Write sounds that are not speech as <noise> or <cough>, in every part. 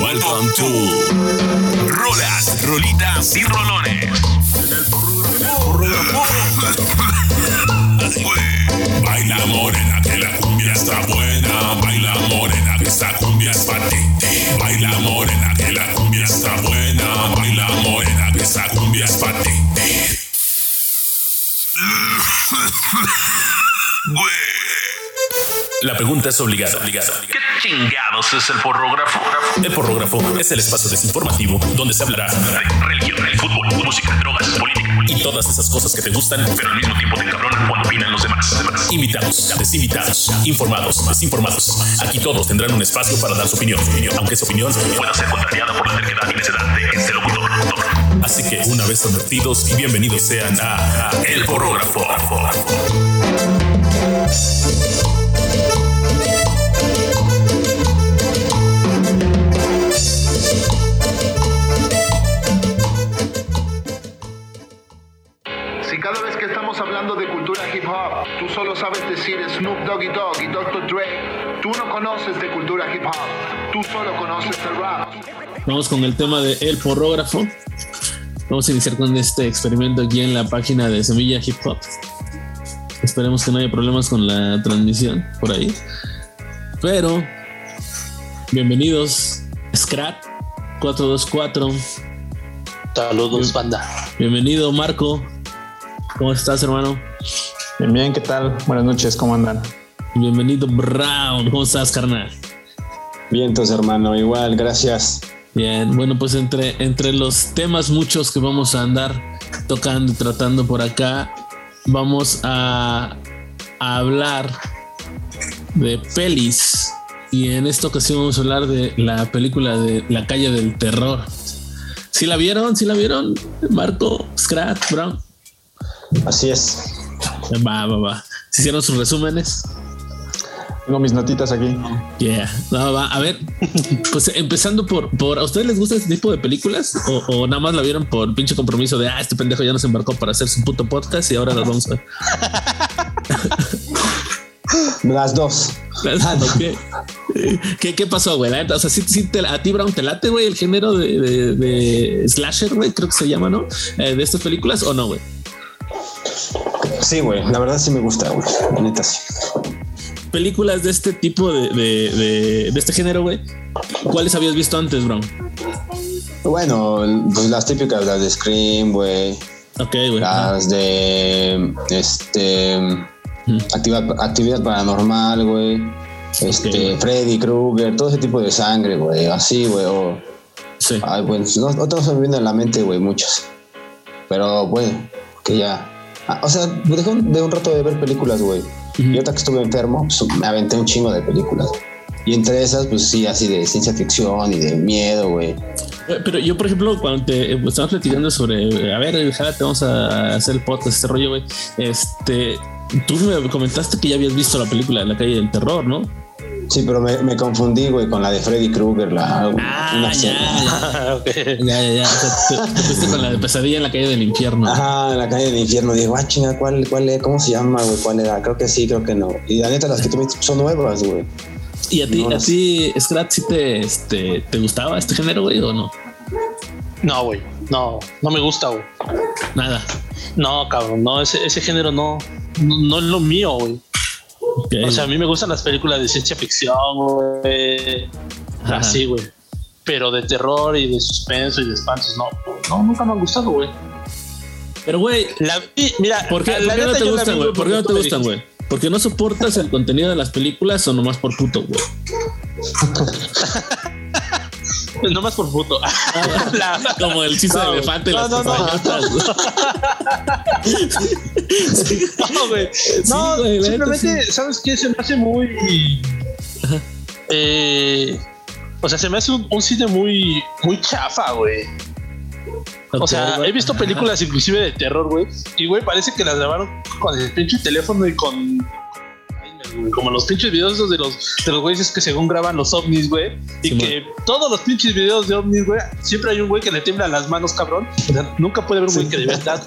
Welcome to Rolas, Rolitas y Rolones. Baila morena que la cumbia está buena. Baila morena que esta cumbia es para ti. Baila morena que la cumbia está buena. Baila morena que esta cumbia es para. La pregunta es obligada. obligada. ¿Qué chingados es el porrógrafo? El porrógrafo es el espacio desinformativo donde se hablará de religión, fútbol, música, drogas, política y todas esas cosas que te gustan, pero al mismo tiempo te encabronan cuando opinan los demás. Invitados, desinvitados, informados, más informados. Aquí todos tendrán un espacio para dar su opinión, aunque su opinión pueda ser contrariada por la terquedad y necedad de este locutor. Así que una vez advertidos y bienvenidos sean a, a El Porrógrafo. Doggy Dogg y Dr. Dre, tú no conoces de cultura hip hop, tú solo conoces el rap. Vamos con el tema de El Porrógrafo. Vamos a iniciar con este experimento aquí en la página de Semilla Hip Hop. Esperemos que no haya problemas con la transmisión por ahí. Pero, bienvenidos, Scrat 424. Saludos, banda. Bienvenido, Marco. ¿Cómo estás, hermano? Bien, bien, ¿qué tal? Buenas noches, ¿cómo andan? Bienvenido, Brown. ¿Cómo estás, carnal? Bien, entonces, hermano, igual, gracias. Bien, bueno, pues entre, entre los temas muchos que vamos a andar tocando y tratando por acá, vamos a, a hablar de pelis. Y en esta ocasión vamos a hablar de la película de La calle del terror. ¿Sí la vieron? ¿Sí la vieron? Marco, Scrat, Brown. Así es. Va, va, va. ¿Se hicieron sus resúmenes? Tengo mis notitas aquí. Yeah, va, va. A ver, <laughs> pues empezando por, por ¿a ustedes les gusta este tipo de películas? ¿O, o nada más la vieron por pinche compromiso de, ah, este pendejo ya nos embarcó para hacer su puto podcast y ahora las vamos a ver? <laughs> Las dos. ¿Qué, ¿Qué, qué pasó, güey? O sea, sí, sí te- a ti, Brown, ¿te late, güey, el género de, de- de slasher, güey? Creo que se llama, ¿no? Eh, de estas películas o no, güey? Sí, güey, la verdad sí me gusta, güey. La neta sí. Películas de este tipo de, de, de, de este género, güey. ¿Cuáles habías visto antes, Brown? Bueno, pues las típicas, las de Scream, güey. Ok, güey. ajá. Las de. Este. Actividad, actividad paranormal, güey. Este. Freddy Krueger, todo ese tipo de sangre, güey. Así, güey. o- Sí. Ay, güey. No, no te se me vienen a la mente, güey, muchas. Pero, güey, que ya. Ah, o sea, dejé un- de un rato de ver películas, güey. Y ahorita que estuve enfermo, pues, me aventé un chingo de películas. Y entre esas, pues sí, así de ciencia ficción y de miedo, güey. Güey, Pero yo, por ejemplo, cuando te eh, estábamos platicando sobre, a ver, jala, te vamos a hacer el podcast, este rollo, güey. Este, tú me comentaste que ya habías visto la película de la calle del terror, ¿no? Sí, pero me, me confundí, güey, con la de Freddy Krueger, la Ah, una ya, ya, <laughs> ok. ya, ya, ya. O sea, te, te fuiste con la de pesadilla en la calle del infierno. Ajá, en la calle del infierno. Digo, ah, chinga, ¿cuál, cuál es? ¿Cómo se llama, güey? ¿Cuál era? Creo que sí, creo que no. Y la neta, las que tú me son nuevas, güey. ¿Y a ti, no a las- ti, Scrat, sí te, este, te gustaba este género, güey, o no? No, güey. No, no me gusta, güey. Nada. No, cabrón. No, ese, ese género no, no, no es lo mío, güey. O sea, a mí me gustan las películas de ciencia ficción, güey. Ajá. Así, güey. Pero de terror y de suspenso y de espantos, no. No, nunca me han gustado, güey. pero, güey, La vi, mira, ¿por qué, la por qué no te gustan, güey? ¿Por qué no te gustan, güey? ¿Porque no soportas el contenido de las películas o nomás por puto, güey? <laughs> Nomás por puto. <laughs> Como el chiste No, de elefante no, las no, no. güey. No, güey. No, simplemente, ¿sabes qué? Se me hace muy. Eh, o sea, se me hace un, un cine muy, muy chafa, güey. O sea, he visto películas inclusive de terror, güey. Y, güey, parece que las grabaron con el pinche teléfono y con. Como los pinches videos de los de los güeyes que según graban los ovnis, güey, y que todos los pinches videos de ovnis, güey, siempre hay un güey que le tiembla las manos, cabrón. O sea, nunca puede haber un güey que de verdad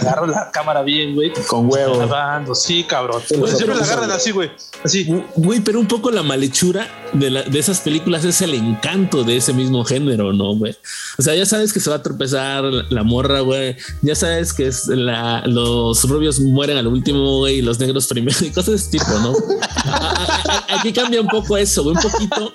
agarra la cámara bien, güey. Con huevo. Grabando, sí, cabrón. Los siempre la agarran así, güey. Así. Güey, pero un poco la malhechura de, la- de esas películas es el encanto de ese mismo género, ¿no, güey? O sea, ya sabes que se va a tropezar la, la morra, güey. Ya sabes que es la, los rubios mueren al último, güey, y los negros primero y cosas de ese tipo, ¿no? <laughs> Aquí cambia un poco eso, un poquito.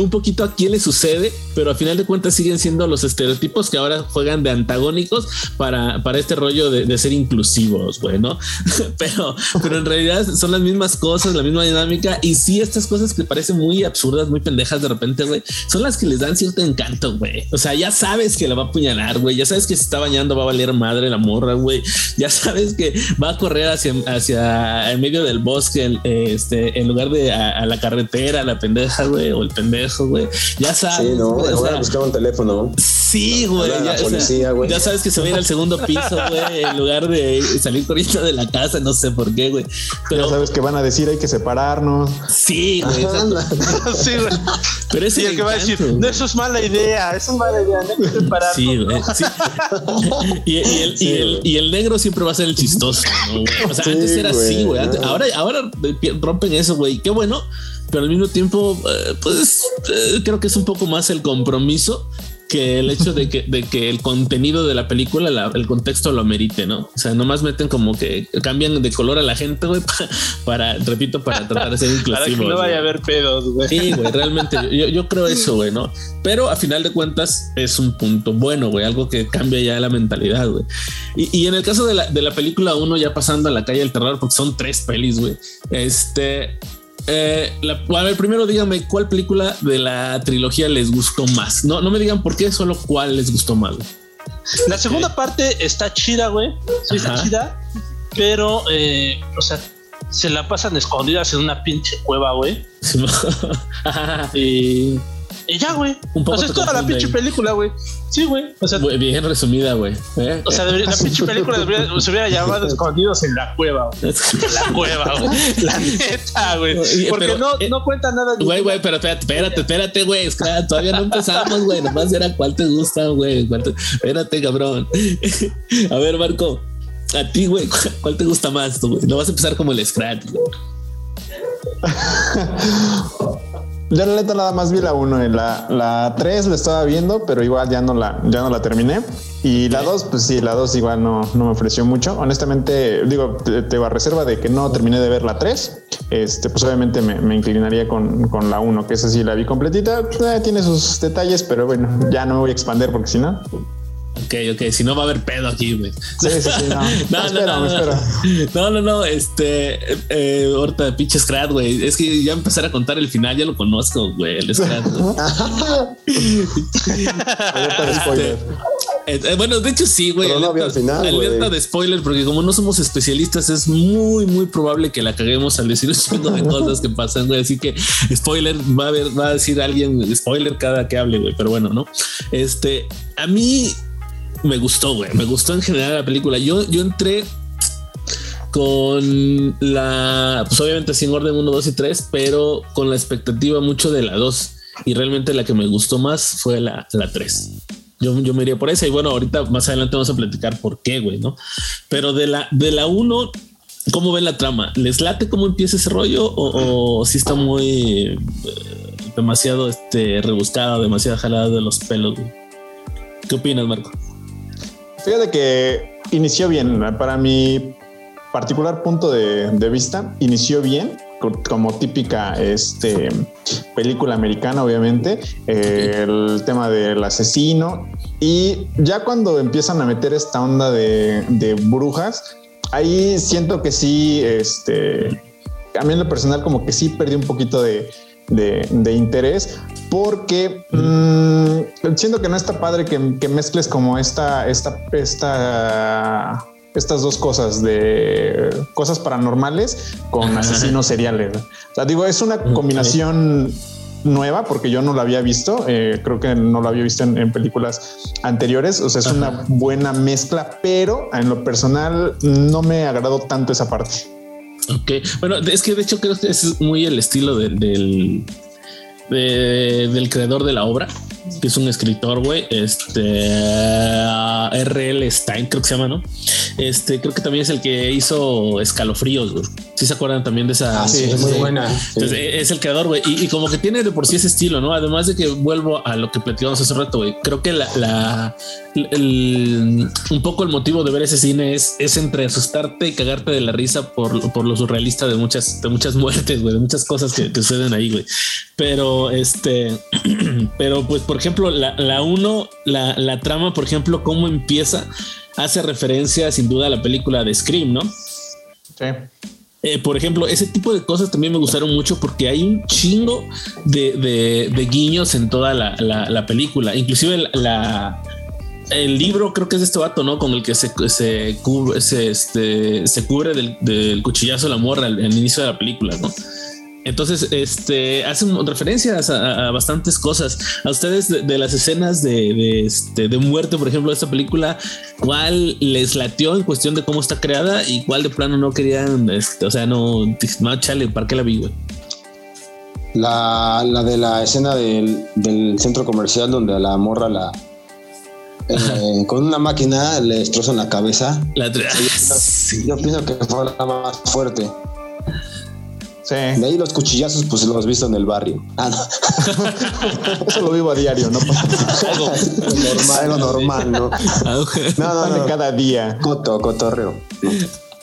Un poquito a quién le sucede, pero al final de cuentas siguen siendo los estereotipos que ahora juegan de antagónicos para, para este rollo de, ser inclusivos, güey, ¿no? <laughs> pero, pero en realidad son las mismas cosas, la misma dinámica. Y sí, estas cosas que parecen muy absurdas, muy pendejas de repente, güey, son las que les dan cierto encanto, güey. O sea, ya sabes que la va a apuñalar, güey. Ya sabes que si está bañando va a valer madre la morra, güey. Ya sabes que va a correr hacia, hacia el medio del bosque, este, en lugar de a, a la carretera, la pendeja, güey, o el pendejo, güey. Ya sabes. Sí, no, güey, o voy a sea, buscar un teléfono. Sí, güey. Ya, o sea, ya sabes que se va a ir al segundo piso, <laughs> güey, en lugar de salir corriendo de la casa, no sé por qué, güey. Ya Pero sabes que van a decir hay que separarnos. sí, güey. <laughs> Sí. Pero es Y el que va a decir, no, eso es mala idea, eso es mala idea, no hay que prepararnos. Sí, güey. sí. <laughs> Y, y el, y, el, y el negro siempre va a ser el chistoso, ¿no, güey? O sea, Sí, antes era así, güey. Antes-. Ahora, ahora rompen eso, güey. Qué bueno. Pero al mismo tiempo, eh, pues eh, creo que es un poco más el compromiso que el hecho de que, de que el contenido de la película, la- el contexto lo amerite, ¿no? O sea, nomás meten como que cambian de color a la gente, güey, <laughs> pa- para, repito, para tratar de ser inclusivos. Para que no vaya a güey. haber pedos, güey. Sí, güey, realmente yo, yo creo eso, güey, ¿no? Pero a final de cuentas es un punto bueno, güey, algo que cambia ya la mentalidad, güey. Y, y en el caso de la, de la película 1, ya pasando a la calle del terror, porque son tres pelis, güey. Este. Eh, la- a ver, primero díganme cuál película de la trilogía les gustó más. No, no me digan por qué, solo cuál les gustó más. güey. La segunda parte está chida, güey. Sí, está chida. Pero, eh, o sea, se la pasan escondidas en una pinche cueva, güey. Sí. <laughs> Y, y ya, güey. Un poco O sea, es toda la pinche ahí. película, güey. Sí, güey. O sea, Güey, Bien resumida, güey. ¿eh? o sea debería- la <laughs> pinche película debería- se hubiera llamado <laughs> Escondidos en la cueva, güey. En la cueva, güey. <laughs> La neta, güey. Porque pero, no, eh, no cuenta nada. Güey, güey, pero espérate, espérate, espérate, güey. Es que todavía no empezamos, güey. Nomás era cuál te gusta, güey. te- Espérate, cabrón. A ver, Marco, a ti, güey, ¿cuál- ¿cuál te gusta más? tú, güey? No vas a empezar como el Scratch, güey. Yo la neta nada más vi la 1 la, la 3 la estaba viendo, pero igual ya no la, ya no la terminé. Y la 2, pues sí, la 2 igual no, no me ofreció mucho. Honestamente, digo, te, te va a reserva de que no terminé de ver la 3. Este, pues obviamente me, me inclinaría con, con la 1, que esa sí la vi completita. Eh, tiene sus detalles, pero bueno, ya no me voy a expander porque si no. Ok, ok, si no va a haber pedo aquí, güey. Sí, sí, sí, no. <laughs> No, no, espera, no, no, espera. no, no, no, este, eh, ahorita pinche Scrat, güey. Es que ya empezar a contar el final, ya lo conozco, güey, el Scrat. güey. <laughs> Alerta de spoiler. Eh, eh, bueno, de hecho sí, güey. No alerta- final, Alerta de spoiler, porque como no somos especialistas, es muy, muy probable que la caguemos al decir un chingo de cosas que pasan, güey. Así que spoiler, va a haber, va a decir alguien spoiler cada que hable, güey. Pero bueno, ¿no? Este, a mí me gustó, güey. Me gustó en general la película. Yo, yo entré con la, pues obviamente sin orden 1, 2 y 3, pero con la expectativa mucho de la 2. Y realmente la que me gustó más fue la, la 3. Yo, yo me iría por esa. Y bueno, ahorita más adelante vamos a platicar por qué, güey, ¿no? Pero de la, de la 1, ¿cómo ven la trama? ¿Les late cómo empieza ese rollo? ¿O, si está muy eh, demasiado este, rebuscada, demasiado jalada de los pelos? güey? ¿Qué opinas, Marco? Fíjate que inició bien. Para mi particular punto de, vista, inició bien, co- como típica este, película americana, obviamente. el tema del asesino. Y ya cuando empiezan a meter esta onda de, de brujas, ahí siento que sí, este, a mí en lo personal como que sí perdí un poquito de, de- de interés porque mm, siento que no está padre que, que mezcles como esta, esta, esta, estas dos cosas de cosas paranormales con asesinos seriales. O sea, digo, es una combinación nueva porque yo no la había visto. eh, creo que no la había visto en, en películas anteriores. O sea, es Ajá. una buena mezcla, pero en lo personal no me agradó tanto esa parte. Ok, bueno, es que de hecho creo que es muy el estilo del, del, del creador de la obra que es un escritor, güey, este R.L. Stein, creo que se llama, ¿no? Este, creo que también es el que hizo Escalofríos, güey. Si se acuerdan también de esa. Ah, sí, es muy buena. Entonces, es el creador, güey. Y, como que tiene de por sí ese estilo, ¿no? Además de que vuelvo a lo que platicamos hace rato, güey. Creo que la, la el, un poco el motivo de ver ese cine es, es entre asustarte y cagarte de la risa por, por lo surrealista de muchas, de muchas muertes, güey, de muchas cosas que, que suceden ahí, güey. Pero este, <clears throat> pero pues por ejemplo, la, la uno, la, la trama, por ejemplo, cómo empieza, hace referencia sin duda a la película de Scream, ¿no? Sí. Eh, por ejemplo, ese tipo de cosas también me gustaron mucho porque hay un chingo de, de, de guiños en toda la, la, la película. Inclusive la, el libro creo que es de este vato, ¿no? Con el que se, se cubre, se, este, se cubre del, del cuchillazo de la morra al, al inicio de la película, ¿no? Entonces, este hacen referencias a, a bastantes cosas. A ustedes de, de las escenas de, de, este, de muerte, por ejemplo, de esta película, ¿cuál les latió en cuestión de cómo está creada y cuál de plano no querían? Este, o sea, no, no chale, ¿para qué la vi, güey? La, la de la escena del, del centro comercial donde a la morra la. eh, <laughs> con una máquina le destrozan la cabeza. La Sí, yo pienso que fue la más fuerte. Sí. De ahí los cuchillazos, pues los has visto en el barrio. Ah, no. <laughs> Eso lo vivo a diario, ¿no? <laughs> algo normal, algo normal, ¿no? No, no, de no. cada día. Coto, cotorreo.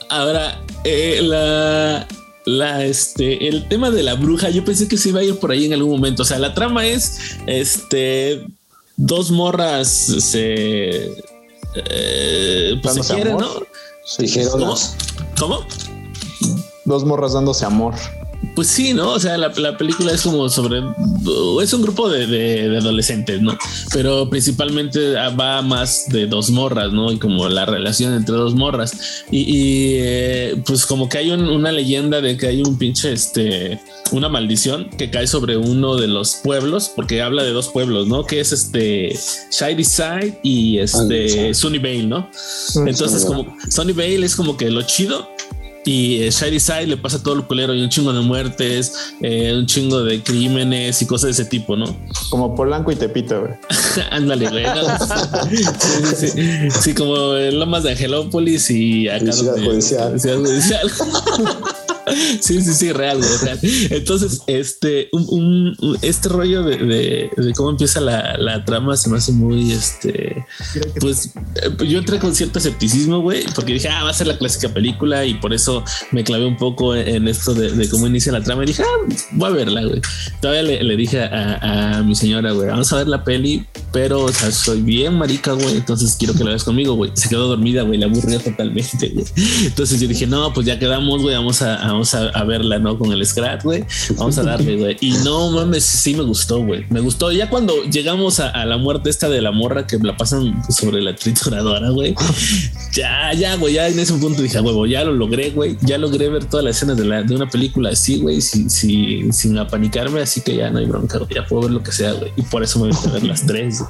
Ahora, eh, la, la, este, el tema de la bruja, yo pensé que se iba a ir por ahí en algún momento. O sea, la trama es, este, dos morras se, eh, pues se Dándose quieren, amor. ¿no? Dijeron, ¿Cómo? ¿Cómo? Dos morras dándose amor. Pues sí, ¿no? O sea, la, la película es como sobre... Es un grupo de, de- de adolescentes, ¿no? Pero principalmente va más de dos morras, ¿no? Y como la relación entre dos morras. Y, y, eh, pues como que hay un- una leyenda de que hay un pinche, este... Una maldición que cae sobre uno de los pueblos, porque habla de dos pueblos, ¿no? Que es este Shady Side y este Sunnyvale, ¿no? Entonces, como Sunnyvale es como que lo chido y eh, Shady Side le pasa todo lo culero y un chingo de muertes, eh, un chingo de crímenes y cosas de ese tipo, ¿no? <laughs> Como Polanco y Tepito, güey. Ándale, güey. <laughs> Sí, sí, sí. Sí, como Lomas de Angelópolis y acá Ciudad donde- Judicial. Ciudad Judicial. <laughs> Sí, sí, sí, real, real. Entonces, este, este rollo de, cómo empieza la, trama se me hace muy, este, pues eh, yo entré con cierto escepticismo, güey, porque dije, ah, va a ser la clásica película y por eso me clavé un poco en, esto de, cómo inicia la trama y dije, ah, voy a verla, güey. Todavía le, dije a, a mi señora, güey, vamos a ver la peli, pero, o sea, soy bien marica, güey, entonces quiero que la veas conmigo, güey. Se quedó dormida, güey, la aburrió totalmente, güey. Entonces yo dije, no, pues ya quedamos, güey, vamos a, vamos a, verla, ¿no? Con el Scratch, güey. Vamos a darle, güey. Y no mames, sí me gustó, güey. Me gustó. Ya cuando llegamos a, la muerte esta de la morra que la pasan sobre la trituradora, güey. Ya, ya, güey, ya en ese punto dije, "A huevo, ya lo logré, güey. Ya logré ver todas las escenas de, una película así, güey, sin, sin, sin apanicarme. Así que ya no hay bronca, güey. Ya puedo ver lo que sea, güey. Y por eso me voy a ver las tres.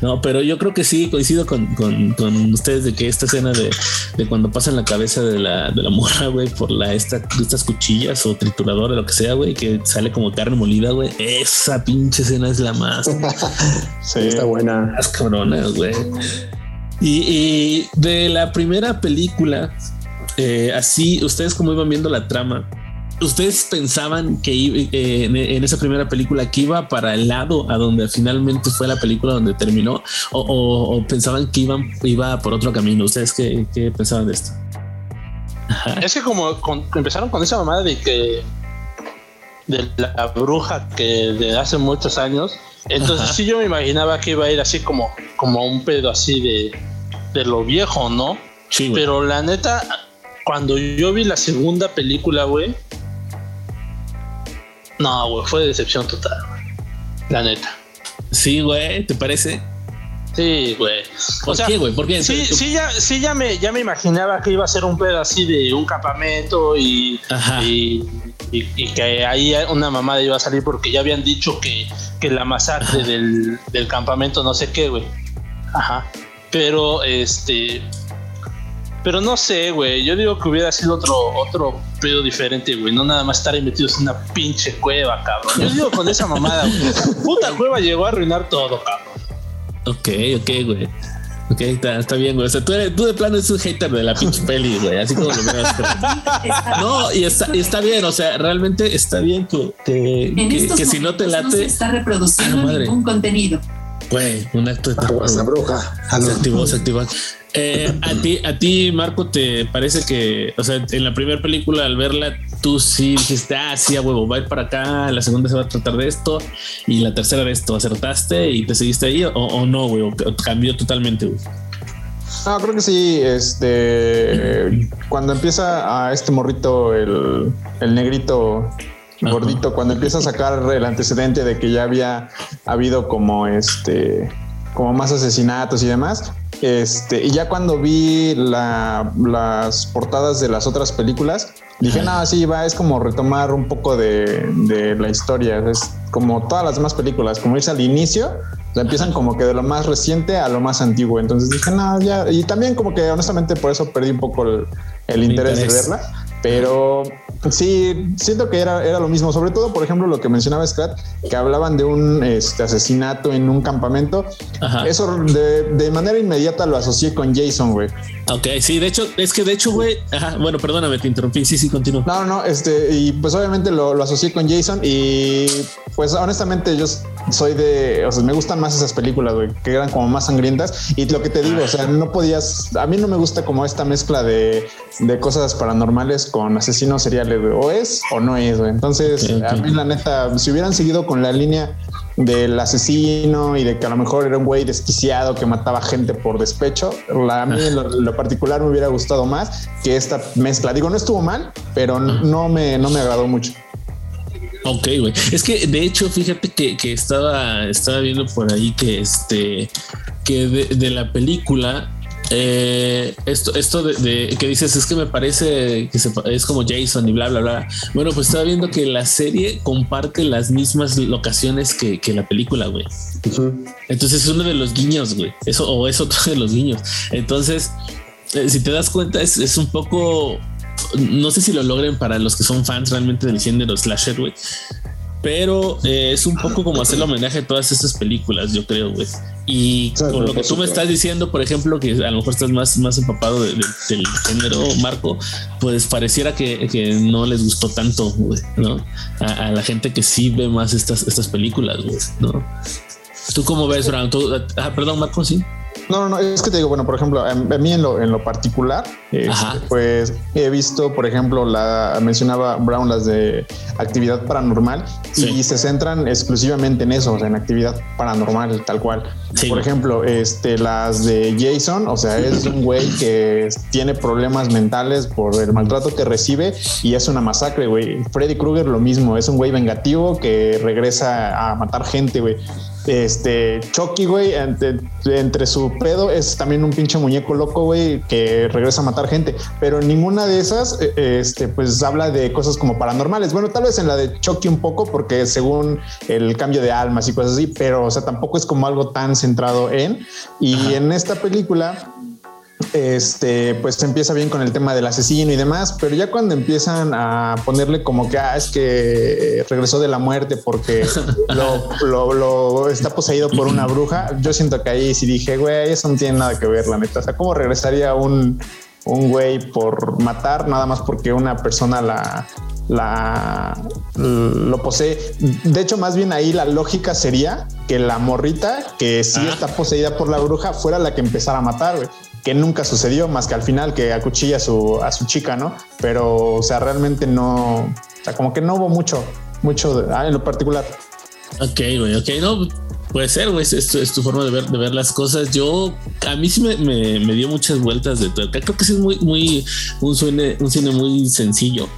No, pero yo creo que sí, coincido con, con, con ustedes de que esta escena de, de cuando pasan la cabeza de la, de la morra, güey, por la esta, estas cuchillas o trituradora, lo que sea, güey, que sale como carne molida, güey. Esa pinche escena es la más, <laughs> Sí. Está buena. más cabrona, güey. Y, y de la primera película, eh, así, ustedes como iban viendo la trama, ¿Ustedes pensaban que iba- eh, en, en esa primera película que iba para el lado a donde finalmente fue la película donde terminó? ¿O, o- o pensaban que iban, iba por otro camino? ¿Ustedes qué, qué pensaban de esto? <laughs> Es que como con- empezaron con esa mamada de que de la bruja que de hace muchos años, entonces Ajá. sí yo me imaginaba que iba a ir así como, como un pedo así de, de lo viejo, ¿no? Sí, güey. Pero la neta, cuando yo vi la segunda película, güey, no, güey, fue decepción total, güey. La neta. Sí, güey, ¿te parece? Sí, güey. ¿Por O sea, qué, güey? ¿Por qué? Sí, sí, ya, sí, ya me, ya me imaginaba que iba a ser un pedo así de un campamento y, y, y- y que ahí una mamada iba a salir porque ya habían dicho que, que la masacre del, del campamento no sé qué, güey. Ajá. Pero este. Pero no sé, güey. Yo digo que hubiera sido otro, otro, pedo diferente, güey. No nada más estar ahí metidos en una pinche cueva, cabrón. Yo digo con esa mamada, güey. <laughs> Puta cueva llegó a arruinar todo, cabrón. Ok, ok, güey. Ok, está, está, bien, güey. O sea, tú, eres, tú de plano eres un hater de la pinche peli, güey. Así como lo veas. no, y está, y está bien. O sea, realmente está bien que, que, que, si no te late. No se está reproduciendo ah, ningún contenido. Güey, un acto de Aguas la bruja. Se activó, se activó. Eh, a ti, a ti, Marco, te parece que, o sea, en la primera película al verla, tú sí dijiste, ah, sí, a huevo, va a ir para acá, la segunda se va a tratar de esto y la tercera de esto, acertaste y te seguiste ahí o, no, güey, cambió totalmente, güey. No, creo que sí. Este, cuando empieza a este morrito, el, el negrito gordito, cuando empieza a sacar el antecedente de que ya había habido como este, como más asesinatos y demás, este, y ya cuando vi las portadas de las otras películas, dije, no, sí, va, es como retomar un poco de, la historia. Es como todas las demás películas, como irse al inicio, empiezan como que de lo más reciente a lo más antiguo. Entonces dije, no, ya. Y también como que honestamente por eso perdí un poco el, interés, de verla. Pero sí, siento que era, era lo mismo. Sobre todo, por ejemplo, lo que mencionaba Scrat, que hablaban de un este, asesinato en un campamento. Eso de, de, manera inmediata lo asocié con Jason, güey. Ok, sí, de hecho, es que de hecho, güey, bueno, perdóname, te interrumpí. Sí, sí, continúo. No, no, este, y pues obviamente lo, lo asocié con Jason y pues honestamente yo soy de, o sea, me gustan más esas películas, güey, que eran como más sangrientas. Y lo que te digo, o sea, no podías, a mí no me gusta como esta mezcla de, de cosas paranormales con asesinos seriales, güey. O es o no es, güey. Entonces, a mí la neta, si hubieran seguido con la línea del asesino y de que a lo mejor era un güey desquiciado que mataba gente por despecho, la, a mí en lo, particular me hubiera gustado más que esta mezcla. Digo, no estuvo mal, pero no me, no me agradó mucho. Ok, güey. Es que de hecho, fíjate que, que, estaba, estaba viendo por ahí que este que de, la película. Eh, esto, esto de, que dices es que me parece que es como Jason y bla, bla, bla. Bueno, pues estaba viendo que la serie comparte las mismas locaciones que, que la película, güey. Entonces es uno de los guiños, güey. Eso o es otro de los guiños. Entonces, eh, si te das cuenta, es, es un poco no sé si lo logren para los que son fans realmente del género slasher, güey. Pero eh, es un poco como hacer homenaje a todas estas películas, yo creo, güey. Y con lo que tú me estás diciendo, por ejemplo, que a lo mejor estás más, más empapado del género, Marco, pues pareciera que, que no les gustó tanto, güey, ¿no? A, la gente que sí ve más estas, estas películas, güey, ¿no? ¿Tú cómo ves, Brown? Ah, perdón, Marco, sí. No, no, es que te digo, bueno, por ejemplo, a, mí en lo, en lo particular, este, pues he visto, por ejemplo, la mencionaba Brown las de actividad paranormal y se centran exclusivamente en eso, o sea, en actividad paranormal, tal cual. Por ejemplo, este, las de Jason, o sea, es un güey que tiene problemas mentales por el maltrato que recibe y es una masacre, güey. Freddy Krueger lo mismo, es un güey vengativo que regresa a matar gente, güey. Este Chucky, güey, entre, su pedo es también un pinche muñeco loco, güey, que regresa a matar gente. Pero ninguna de esas, e, este, pues habla de cosas como paranormales. Bueno, tal vez en la de Chucky un poco, porque según el cambio de almas y cosas así, pero o sea, tampoco es como algo tan centrado en. Y en esta película, este, pues empieza bien con el tema del asesino y demás, pero ya cuando empiezan a ponerle como que ah, es que regresó de la muerte porque <laughs> lo, está poseído por una bruja, yo siento que ahí sí dije, güey, eso no tiene nada que ver, la neta. O sea, ¿cómo regresaría un, un güey por matar nada más porque una persona la, la lo posee. De hecho, más bien ahí la lógica sería que la morrita que sí está poseída por la bruja fuera la que empezara a matar, güey que nunca sucedió más que al final que acuchilla a su, a su chica, ¿no? Pero, o sea, realmente no, o sea, como que no hubo mucho, mucho ah, en lo particular. Ok, güey, ok, no, puede ser, güey, es, es, tu forma de ver, de ver las cosas. Yo, a mí sí me, me, dio muchas vueltas de todo. Creo que sí es muy, muy, un cine, un cine muy sencillo.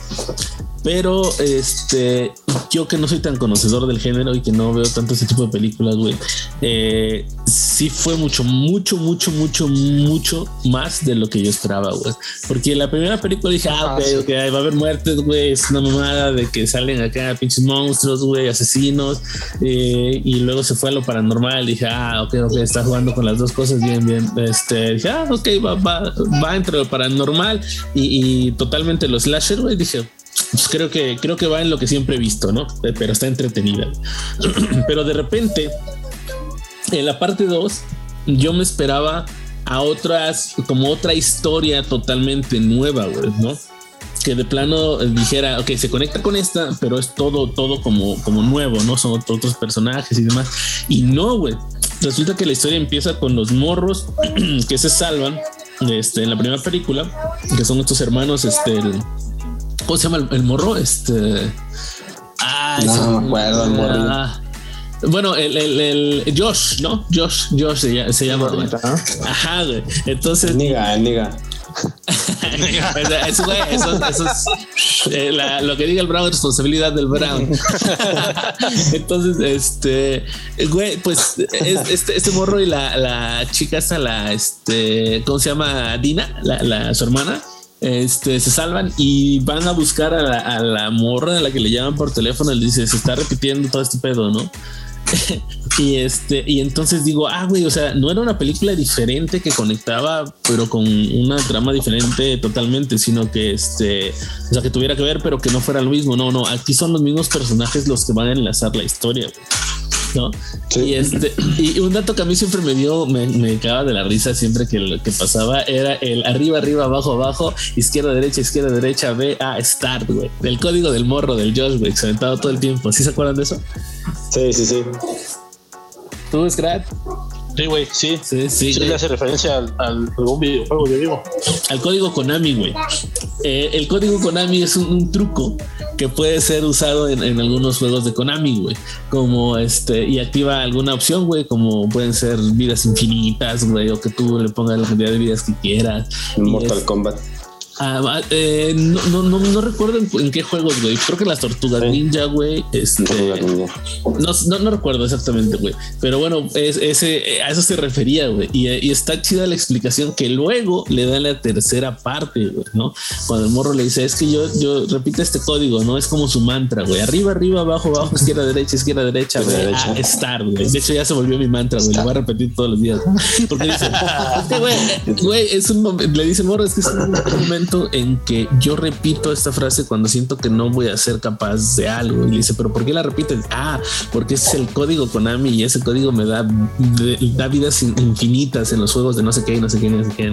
Pero este, yo que no soy tan conocedor del género y que no veo tanto ese tipo de películas, güey, eh, sí fue mucho, mucho, mucho, mucho, mucho más de lo que yo esperaba, güey. Porque en la primera película dije, ah, ok, ok, va a haber muertes, güey, es una mamada de que salen acá pinches monstruos, güey, asesinos, eh, y luego se fue a lo paranormal. Dije, ah, ok, ok, está jugando con las dos cosas bien, bien. Este, dije, ah, ok, va, va, va entre lo paranormal y, y totalmente los slasher, güey. Dije, pues creo que creo que va en lo que siempre he visto, ¿no? Eh, Pero está entretenida. <clears throat> Pero de repente, en la parte 2, yo me esperaba a otras, como otra historia totalmente nueva, güey, ¿no? Que de plano dijera, ok, se conecta con esta, pero es todo, todo como, como nuevo, ¿no? Son otros personajes y demás. Y no, güey. Resulta que la historia empieza con los morros <clears throat> que se salvan este, en la primera película, que son estos hermanos, este, el- ¿cómo se llama el, el morro? Este. Ah, No, no me acuerdo, el morrillo. ah, bueno, el, el, el Josh, ¿no? Josh, Josh se, lla- se llama. güey. Ajá, güey. Entonces, Niga, niga. o sea, <laughs> eso, güey, eso, eso es eh, la- lo que diga el Brown es responsabilidad del Brown. <laughs> Entonces, este, güey, pues es- este, este morro y la, la chica esta, la, este, ¿cómo se llama? Dina, la, la- su hermana. Este se salvan y van a buscar a la, a la morra a la que le llaman por teléfono. Le dice: Se está repitiendo todo este pedo, no? <laughs> y este, y entonces digo, ah, güey, o sea, no era una película diferente que conectaba, pero con una trama diferente totalmente, sino que este, o sea, que tuviera que ver, pero que no fuera lo mismo. No, no, aquí son los mismos personajes los que van a enlazar la historia, güey. ¿No? Sí. Y este, y un dato que a mí siempre me dio, me, me cagaba de la risa siempre que lo que pasaba era el arriba, arriba, abajo, abajo, izquierda, derecha, izquierda, derecha, B, A, start, güey. Del código del morro del Josh, güey, todo el tiempo. ¿Sí se acuerdan de eso? Sí, sí, sí. ¿Tú, Scrat? Sí, güey, sí. Sí, sí, Sí, le hace referencia al, al algún videojuego, yo digo. al código Konami, güey. Eh, el código Konami es un, un truco que puede ser usado en, en algunos juegos de Konami, güey. Como este, y activa alguna opción, güey, como pueden ser vidas infinitas, güey, o que tú le pongas la cantidad de vidas que quieras. Mortal es- Kombat. Ah, eh, no, no, no, no recuerdo en, en qué juegos, güey. Creo que las tortugas Sí. ninja, güey. Este, Ninja. no, recuerdo exactamente, güey. Pero bueno, es, ese, a eso se refería, güey. Y, y está chida la explicación que luego le da la tercera parte, güey, ¿no? Cuando el morro le dice, es que yo, yo repite este código, ¿no? Es como su mantra, güey. Arriba, arriba, abajo, abajo, izquierda, derecha, izquierda, derecha, güey. derecha. Ah, start, güey. De hecho, ya se volvió mi mantra, güey. Lo voy a repetir todos los días. Porque dice, güey, es un momento, le dice el morro, es que es un momento en que yo repito esta frase cuando siento que no voy a ser capaz de algo. Y le dice, pero ¿por qué la repites? Ah, porque es el código Konami y ese código me da, da vidas in- infinitas en los juegos de no sé qué y no sé qué, no sé qué.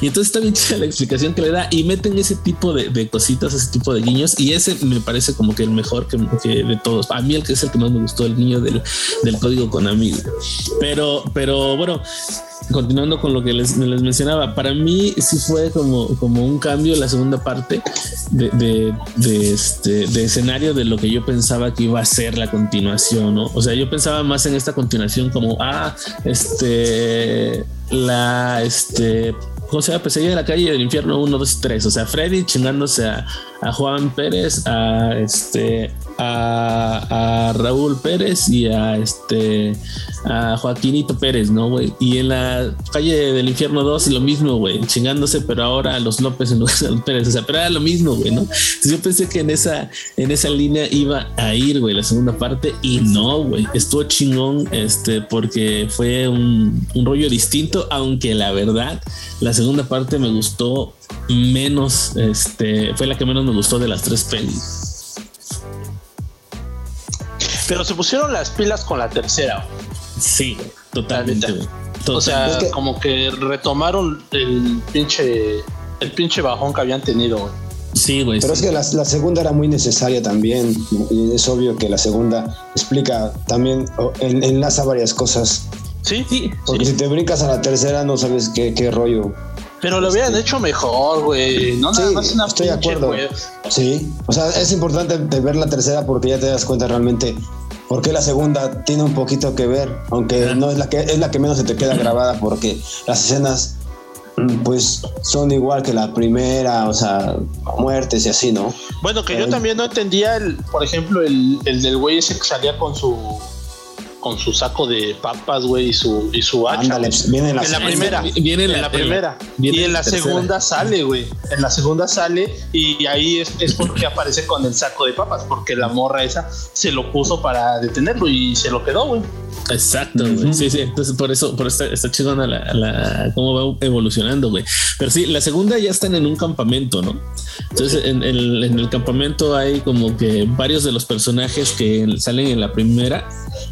Y entonces está bien la explicación que le da y meten ese tipo de, cositas, ese tipo de guiños y ese me parece como que el mejor que, que de todos. A mí el que es el que más me gustó, el guiño del, código Konami. Pero, pero bueno, continuando con lo que les, mencionaba, para mí sí fue como, como un cambio la segunda parte de, de, de este, de escenario de lo que yo pensaba que iba a ser la continuación, ¿no? O sea, yo pensaba más en esta continuación como, ah, este, la, este, ¿cómo se llama? Pesadilla de la calle del infierno 1, 2 y 3. O sea, Freddy chingándose a, a Juan Pérez, a este, a, Raúl Pérez y a este, a Joaquinito Pérez, ¿no, güey? Y en la calle del infierno 2 lo mismo, güey, chingándose, pero ahora a los López en lugar de los Pérez. O sea, pero era lo mismo, güey, ¿no? Yo pensé que en esa, en esa línea iba a ir, güey, la segunda parte y no, güey. Estuvo chingón, este, porque fue un, un rollo distinto, aunque la verdad, la segunda parte me gustó menos, este, fue la que menos me gustó de las tres pelis. Pero se pusieron las pilas con la tercera. Sí, totalmente. O sea. Es que- como que retomaron el pinche el pinche bajón que habían tenido. güey. sí, güey. Pero es que la, la segunda era muy necesaria también. Y es obvio que la segunda explica también, en- enlaza varias cosas. Sí, Sí, Porque sí. si te brincas a la tercera no sabes qué, qué rollo. Pero lo hubieran hecho mejor, güey. No nada Sí, más una estoy de acuerdo. Sí, o sea, es importante de ver la tercera porque ya te das cuenta realmente por qué la segunda tiene un poquito que ver, aunque no es la que es la que menos se te queda grabada porque las escenas mm, pues son igual que la primera, o sea, muertes y así, ¿no? Bueno, que Eh. yo también no entendía el, por ejemplo, el, el del güey ese que salía con su con su saco de papas, güey, y su, y su hacha. Ándale, viene en la, En la primera. Viene en la- la primera. viene y en en la tercera. segunda sale, güey. En la segunda sale y ahí es, es <clears throat> porque aparece con el saco de papas, porque la morra esa se lo puso para detenerlo y se lo quedó, güey. Exacto, güey. Sí, sí. Entonces, por eso, por eso está, está chingona la, la- cómo va evolucionando, güey. Pero sí, la segunda ya están en un campamento, ¿no? Entonces, en, el- en el campamento hay como que varios de los personajes que salen en la primera,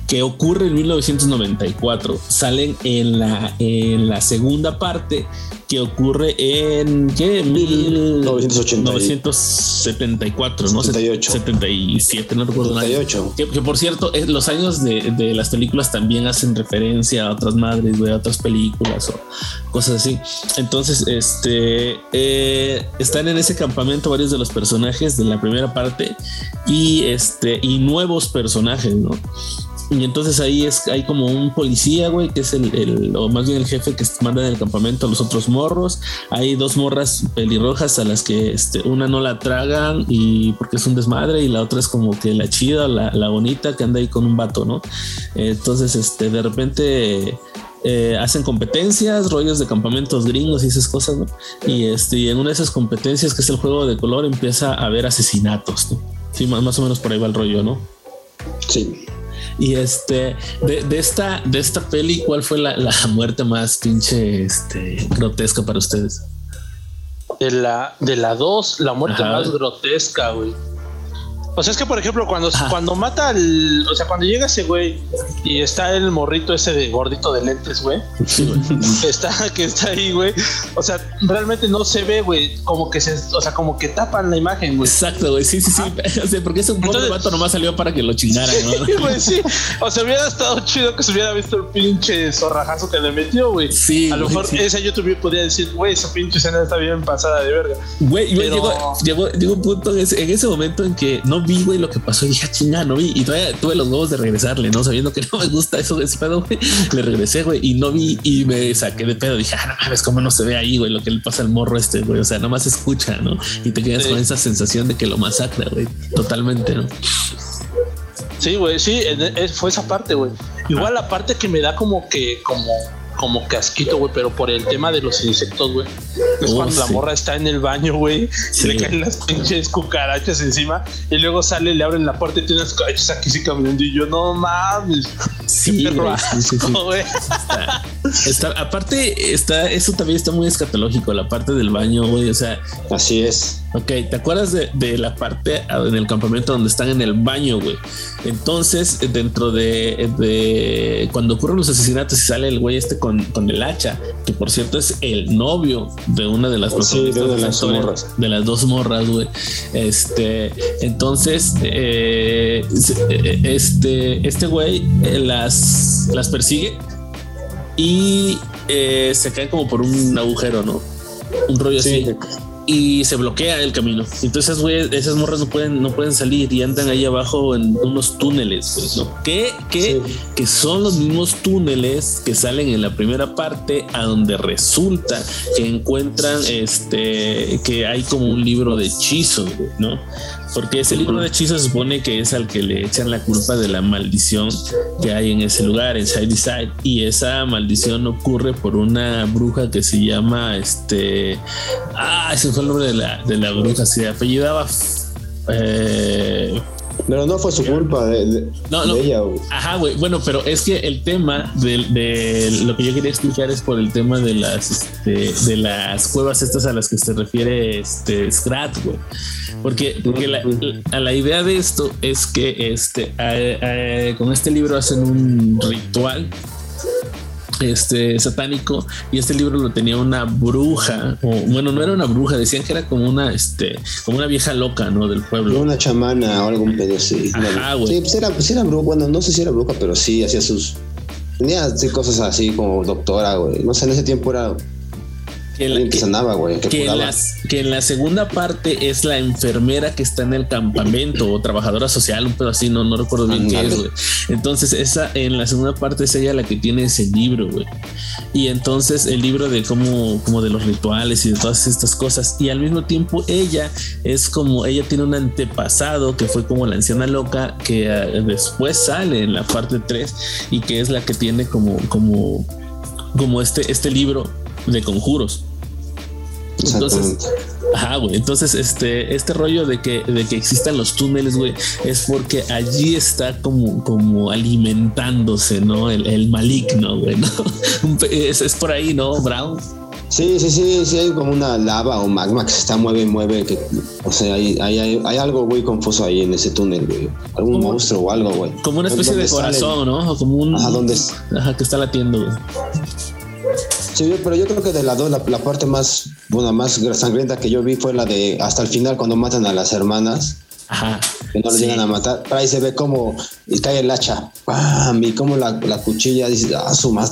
que ocurre en 1994, salen en la, en la segunda parte, que ocurre en, ¿qué? Mil- 980. 974, ¿no? 78. 77, no recuerdo nada. 78. Que, que, por cierto, los años de, de las películas también hacen referencia a otras madres, güey, a otras películas o cosas así. Entonces, este eh, están en ese campamento varios de los personajes de la primera parte y este y nuevos personajes, ¿no? Y entonces ahí es, hay como un policía, güey, que es el, o más bien el jefe que manda en el campamento a los otros morros. Hay dos morras pelirrojas a las que este, una no la tragan y porque es un desmadre y la otra es como que la chida, la, la bonita que anda ahí con un vato, ¿no? Entonces, este, de repente eh, hacen competencias, rollos de campamentos gringos y esas cosas, ¿no? Y este, y en una de esas competencias, que es el juego de color, empieza a haber asesinatos, ¿no? Sí, más, más o menos por ahí va el rollo, ¿no? Sí. Y este, de, de esta, de esta peli, ¿cuál fue la, la muerte más pinche este, grotesca para ustedes? De la, de la 2, la muerte Ajá. más grotesca, güey. O sea, es que por ejemplo, cuando, cuando mata al. O sea, cuando llega ese güey y está el morrito ese de gordito de lentes, güey. que está, que está ahí, güey. O sea, realmente no se ve, güey. Como que se, o sea, como que tapan la imagen, güey. Exacto, güey. Sí, sí, sí. <laughs> O sea, porque ese Entonces- vato nomás salió para que lo chingaran, ¿no? Sí, <laughs> güey, sí. O sea, hubiera estado chido que se hubiera visto el pinche zorrajazo que le metió, güey. Sí, A lo mejor sí. esa YouTube podría decir, güey, esa pinche escena está bien pasada de verga. Güey, Pero- llegó, llegó, llegó un punto en ese, en ese momento en que no vi, güey, lo que pasó. Y dije, "Ah, chinga, no vi. Y todavía tuve los huevos de regresarle, ¿no? Sabiendo que <laughs> no me gusta eso, ese pedo, güey. Le regresé, güey, y no vi y me saqué de pedo. Dije, ah, no mames, cómo no se ve ahí, güey, lo que le pasa al morro este, güey. O sea, nomás se escucha, ¿no? Y te quedas Sí. con esa sensación de que lo masacra, güey. Totalmente, ¿no? Sí, güey, sí, es- fue esa parte, güey. Igual la parte que me da como que, como, como casquito, güey, pero por el tema de los insectos, güey. Es Oh, cuando la sí. morra está en el baño, güey, Sí. le caen las pinches cucarachas encima, y luego sale, le abren la puerta y tiene unas cucarachas aquí sí caminando, y yo, no mames. Sí, perro güey, sí, sí, sí. asco, <laughs> güey. Está, está- aparte, está, eso también está muy escatológico, la parte del baño, güey. O sea, Así es. Ok, ¿te acuerdas de, de la parte ah, en el campamento donde están en el baño, güey? Entonces, dentro de, de cuando ocurren los asesinatos y sale el güey este con, con el hacha, que por cierto es el novio de una de las Sí, de las historia, morras. de las dos morras, güey. Este, entonces, eh, este, este güey eh, las, las persigue y eh, se cae como por un agujero, ¿no? Un rollo Sí. así y se bloquea el camino. Entonces, güey, esas morras no pueden, no pueden salir y andan ahí abajo en unos túneles, pues, ¿no? Que, que, Sí. que son los mismos túneles que salen en la primera parte a donde resulta que encuentran este que hay como un libro de hechizos, güey, ¿no? Porque ese libro de hechizos supone que es al que le echan la culpa de la maldición que hay en ese lugar, en Side Side. Y esa maldición ocurre por una bruja que se llama este. Ah, ese fue el nombre de la, de la bruja. Se apellidaba. eh, Pero no fue su culpa de, de- No, de no. ella, güey. Ajá, güey. Bueno, pero es que el tema de, de lo que yo quería explicar es por el tema de las este, de las cuevas estas a las que se refiere este Scrat, güey. Porque, porque la, a la idea de esto es que este a- a- con este libro hacen un ritual este satánico y este libro lo tenía una bruja o bueno no era una bruja decían que era como una este como una vieja loca no del pueblo Una chamana o algún pedo así. Ajá, güey. sí, pues era, pues era bruja. Bueno, no sé si era bruja, pero sí hacía sus. Tenía cosas así como doctora, güey. No sé, en ese tiempo era que la- alguien que que- sanaba, güey. Que, que en, curaba. las- que en la segunda parte es la enfermera que está en el campamento o trabajadora social, un pedo así, no, no recuerdo bien qué es, güey. Entonces, esa en la segunda parte es ella la que tiene ese libro, güey. Y entonces el libro de cómo, como de los rituales y de todas estas cosas. Y al mismo tiempo ella es como, ella tiene un antepasado que fue como la anciana loca que eh, después sale en la parte 3 y que es la que tiene como, como, como este, este libro de conjuros. Entonces, ajá, güey. Entonces, este, este rollo de que, de que existan los túneles, güey, es porque allí está como, como alimentándose, ¿no? El, maligno, güey, ¿no? <laughs> Es, es, por ahí, ¿no, Brown? Sí, sí, sí, sí, hay como una lava o magma que se está mueve y mueve, que, o sea, hay, hay, hay algo muy confuso ahí en ese túnel, güey. Algún monstruo o algo, güey. Como una especie de corazón, ¿no? O como un... Ajá, ¿dónde Ajá, que está latiendo, güey. Sí, pero yo creo que de la dos, la, parte más, bueno, más sangrienta que yo vi fue la de hasta el final cuando matan a las hermanas. Ajá. Que no le llegan a matar. Pero ahí se ve como cae el hacha. ¡Pam! Y como la, la cuchilla dice, ah, su más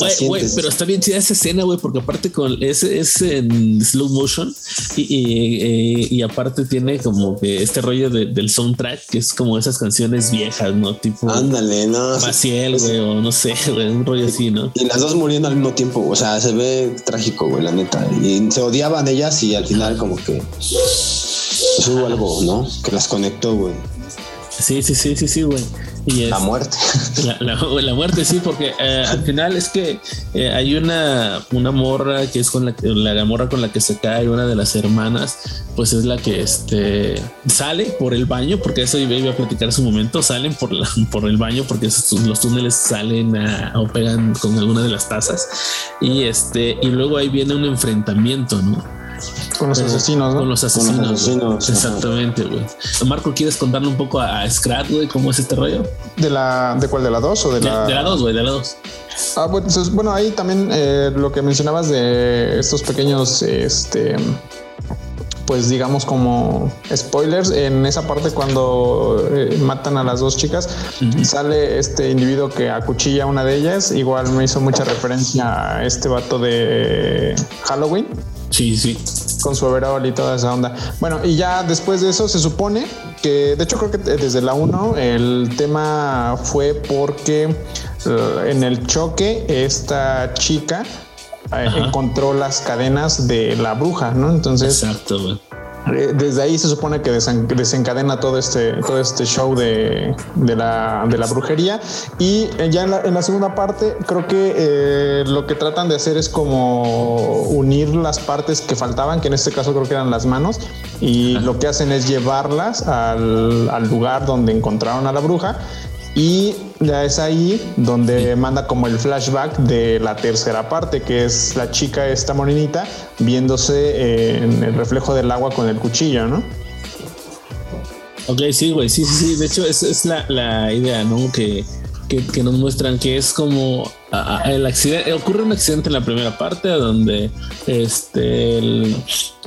pero está bien chida esa escena, güey, porque aparte con ese es en slow motion y, y, y, aparte tiene como que este rollo de, del soundtrack que es como esas canciones viejas, ¿no? Tipo. Ándale, no. Maciel, güey, o no sé, <laughs> güey, un rollo así, ¿no? Y las dos muriendo al mismo tiempo. O sea, se ve trágico, güey, la neta. Y se odiaban ellas y al final, como que. Hubo algo, ¿no? Que las conectó, güey. Sí, sí, sí, sí, sí, güey. Y la muerte. La, la, muerte, sí, porque eh, al final es que eh, hay una, una morra que es con la, la morra con la que se cae una de las hermanas, pues es la que este, sale por el baño, porque eso iba a platicar su momento, salen por, la, <laughs> por el baño porque los túneles salen o pegan con alguna de las tazas y este, y luego ahí viene un enfrentamiento, ¿no? Con los asesinos, ¿no? Con los asesinos. Exactamente, güey. Marco, ¿quieres contarle un poco a, Scrat, güey, cómo es este rollo? ¿De la de cuál? ¿De la 2 o de, la...? De la 2, güey, de la 2. Ah, bueno, bueno, ahí también eh, lo que mencionabas de estos pequeños, este, pues digamos como spoilers, en esa parte cuando eh, matan a las dos chicas, sale este individuo que acuchilla a una de ellas, igual me hizo mucha referencia a este vato de Halloween. Sí, sí. Con su overall y toda esa onda. Bueno, y ya después de eso se supone que, de hecho creo que desde la 1 el tema fue porque eh, en el choque esta chica eh, encontró las cadenas de la bruja, ¿no? Entonces... Exacto, eh, desde ahí se supone que desencadena todo este, todo este show de, la, brujería. Y eh, ya en la, segunda parte, creo que eh, lo que tratan de hacer es como unir las partes que faltaban, que en este caso creo que eran las manos, y lo que hacen es llevarlas al, al lugar donde encontraron a la bruja y ya es ahí donde manda como el flashback de la tercera parte, que es la chica esta morenita viéndose en el reflejo del agua con el cuchillo, ¿no? Ok, sí, güey, sí, sí, sí. De hecho, esa es la, la idea, ¿no? Que que, nos muestran que es como el accidente, ocurre un accidente en la primera parte donde este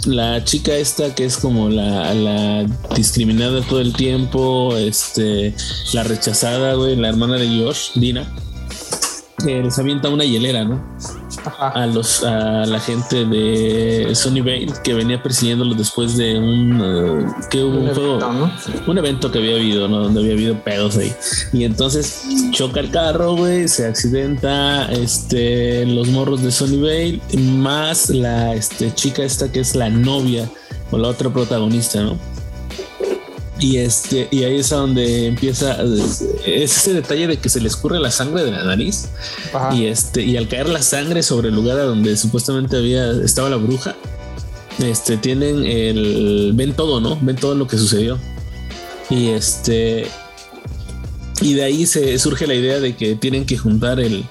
la chica esta que es como la, discriminada todo el tiempo, este la rechazada, güey, la hermana de Josh, Dina, eh, les avienta una hielera, ¿no? A los a la gente de Sony Bay que venía persiguiéndolos después de un uh, que hubo un, juego, un evento que había habido, ¿no? Donde había habido pedos ahí. Y entonces choca el carro, güey, se accidenta este los morros de Sony Bay más la este chica esta que es la novia o la otra protagonista, ¿no? Y este, y ahí es donde empieza es ese detalle de que se le escurre la sangre de la nariz. Y este, y al caer la sangre sobre el lugar a donde supuestamente había, estaba la bruja, este, tienen el, ven todo, ¿no? Ven todo lo que sucedió. Y este, y de ahí se surge la idea de que tienen que juntar el,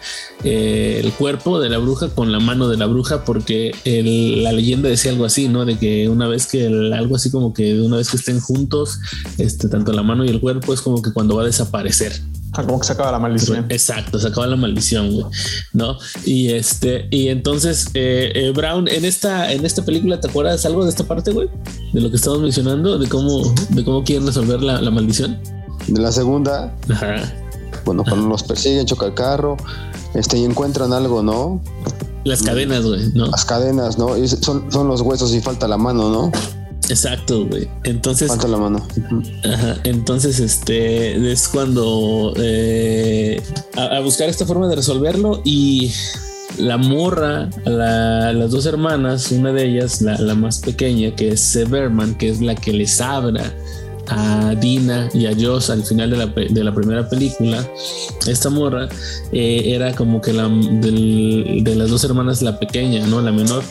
eh, el cuerpo de la bruja con la mano de la bruja, porque la leyenda decía algo así, ¿no? De que una vez que algo así como que una vez que estén juntos, este, tanto la mano y el cuerpo es como que cuando va a desaparecer. Ah, como que se acaba la maldición. Exacto, se acaba la maldición, güey. ¿No? Y este, y entonces, eh, eh, Brown, en esta, en esta película, ¿te acuerdas algo de esta parte, güey? De lo que estamos mencionando, de cómo, de cómo quieren resolver la, la maldición de la segunda. Bueno, cuando <laughs> los persiguen, choca el carro, este, y encuentran algo, ¿no? Las cadenas, güey, ¿no? Las cadenas, ¿no? Y son, son los huesos y falta la mano, ¿no? Exacto, güey. Entonces. Falta la mano. Ajá. Entonces, este es cuando eh, a, buscar esta forma de resolverlo y la morra, las dos hermanas, una de ellas, la, la, más pequeña, que es Severman, que es la que les abra a Dina y a Joss al final de la, de la primera película, esta morra eh, era como que la de las dos hermanas la pequeña, ¿no? La menor.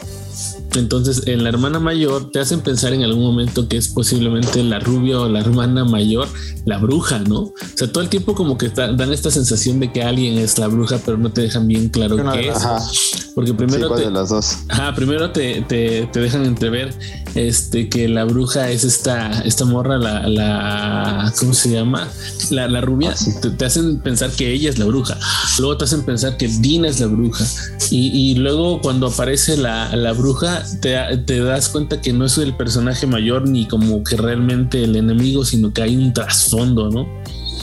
Entonces, en la hermana mayor te hacen pensar en algún momento que es posiblemente la rubia o la hermana mayor, la bruja, ¿no? O sea, todo el tiempo como que dan esta sensación de que alguien es la bruja, pero no te dejan bien claro qué es. Porque primero te, de las dos. Ajá, primero te, te, te, dejan entrever este que la bruja es esta, esta morra, la, la ¿cómo se llama? La, la rubia. Ah, te, hacen pensar que ella es la bruja. Luego te hacen pensar que Dina es la bruja. Y, y luego cuando aparece la, la bruja, te, te, das cuenta que no es el personaje mayor ni como que realmente el enemigo, sino que hay un trasfondo, ¿no?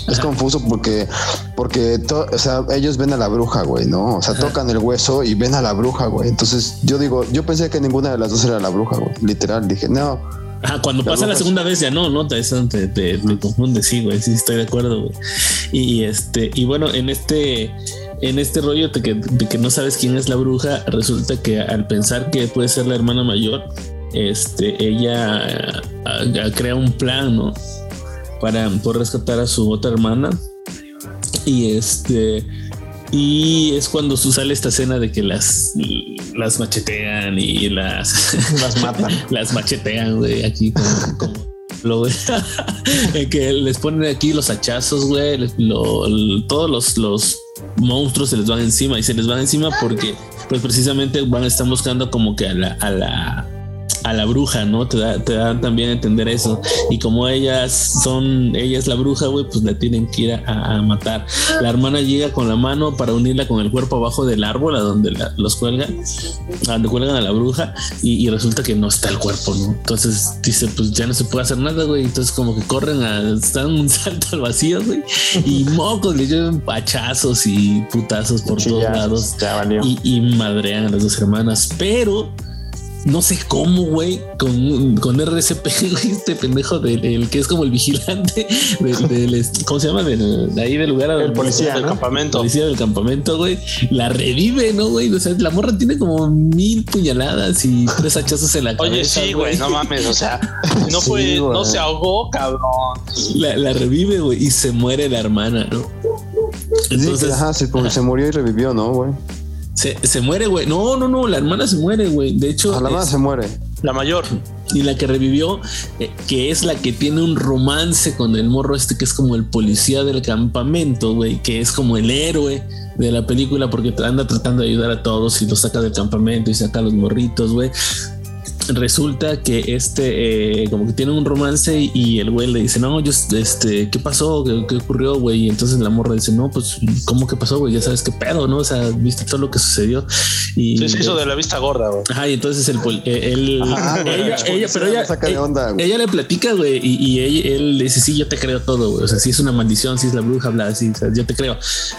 Es confuso porque, porque o sea, ellos ven a la bruja, güey, ¿no? O sea, tocan el hueso y ven a la bruja, güey. Entonces yo digo, yo pensé que ninguna de las dos era la bruja, güey. Literal, dije, no. Ajá, cuando pasa la segunda vez ya no, no, te, te, te, confunde, sí, güey, sí, estoy de acuerdo, güey. Y, este, y bueno, en este, en este rollo de que, de que no sabes quién es la bruja, resulta que al pensar que puede ser la hermana mayor, este, ella crea un plan, ¿no? para poder rescatar a su otra hermana. Y este. Y es cuando sale esta escena de que las, las machetean y las, <laughs> las matan. las machetean, güey, aquí como, lo, <laughs> que les ponen aquí los hachazos, güey. todos los, los monstruos se les van encima y se les van encima porque, pues precisamente van, están buscando como que a la, a la a la bruja, ¿no? Te, da, te también a entender eso. Y como ellas son, ella es la bruja, güey, pues la tienen que ir a, matar. La hermana llega con la mano para unirla con el cuerpo abajo del árbol a donde los cuelgan, a donde cuelgan a la bruja y, resulta que no está el cuerpo, ¿no? Entonces dice, pues ya no se puede hacer nada, güey. Entonces como que corren a, dan un <laughs> salto al vacío, güey. Y mocos le llevan pachazos y putazos por todos lados. Y, y madrean a las dos hermanas. Pero no sé cómo, güey, con, con RCP, <laughs> güey, este pendejo del, que es como el vigilante <laughs> del, ¿cómo se llama? Del, de ahí del lugar. El policía del campamento. Policía del campamento, güey. La revive, ¿no, güey? O sea, la morra tiene como mil puñaladas y tres hachazos en la cabeza. Oye, sí, güey, no mames, o sea, <laughs> no fue, no se ahogó, cabrón. La, la revive, güey, y se muere la hermana, ¿no? Entonces, ajá, se, se murió y revivió, ¿no, güey? Se, se muere, güey. No, no, no, la hermana se muere, güey. De hecho. la hermana se muere. La mayor. Y la que revivió, eh, que es la que tiene un romance con el morro este, que es como el policía del campamento, güey, que es como el héroe de la película porque anda tratando de ayudar a todos y lo saca del campamento y saca a los morritos, güey resulta que este eh, como que tiene un romance y el güey le dice, no, yo, este, ¿qué pasó? ¿Qué, ocurrió, güey? Y entonces la morra dice, no, pues, ¿cómo que pasó, güey? Ya sabes qué pedo, ¿no? O sea, viste todo lo que sucedió. Y sí, se hizo de la vista gorda, güey. Ajá, y entonces el, eh, él, ella, ella, pero ella, saca de onda, ella, le platica, güey, y, y él le dice, sí, yo te creo todo, güey. O sea, si es una maldición, si es la bruja, bla, así, o sea, yo te creo.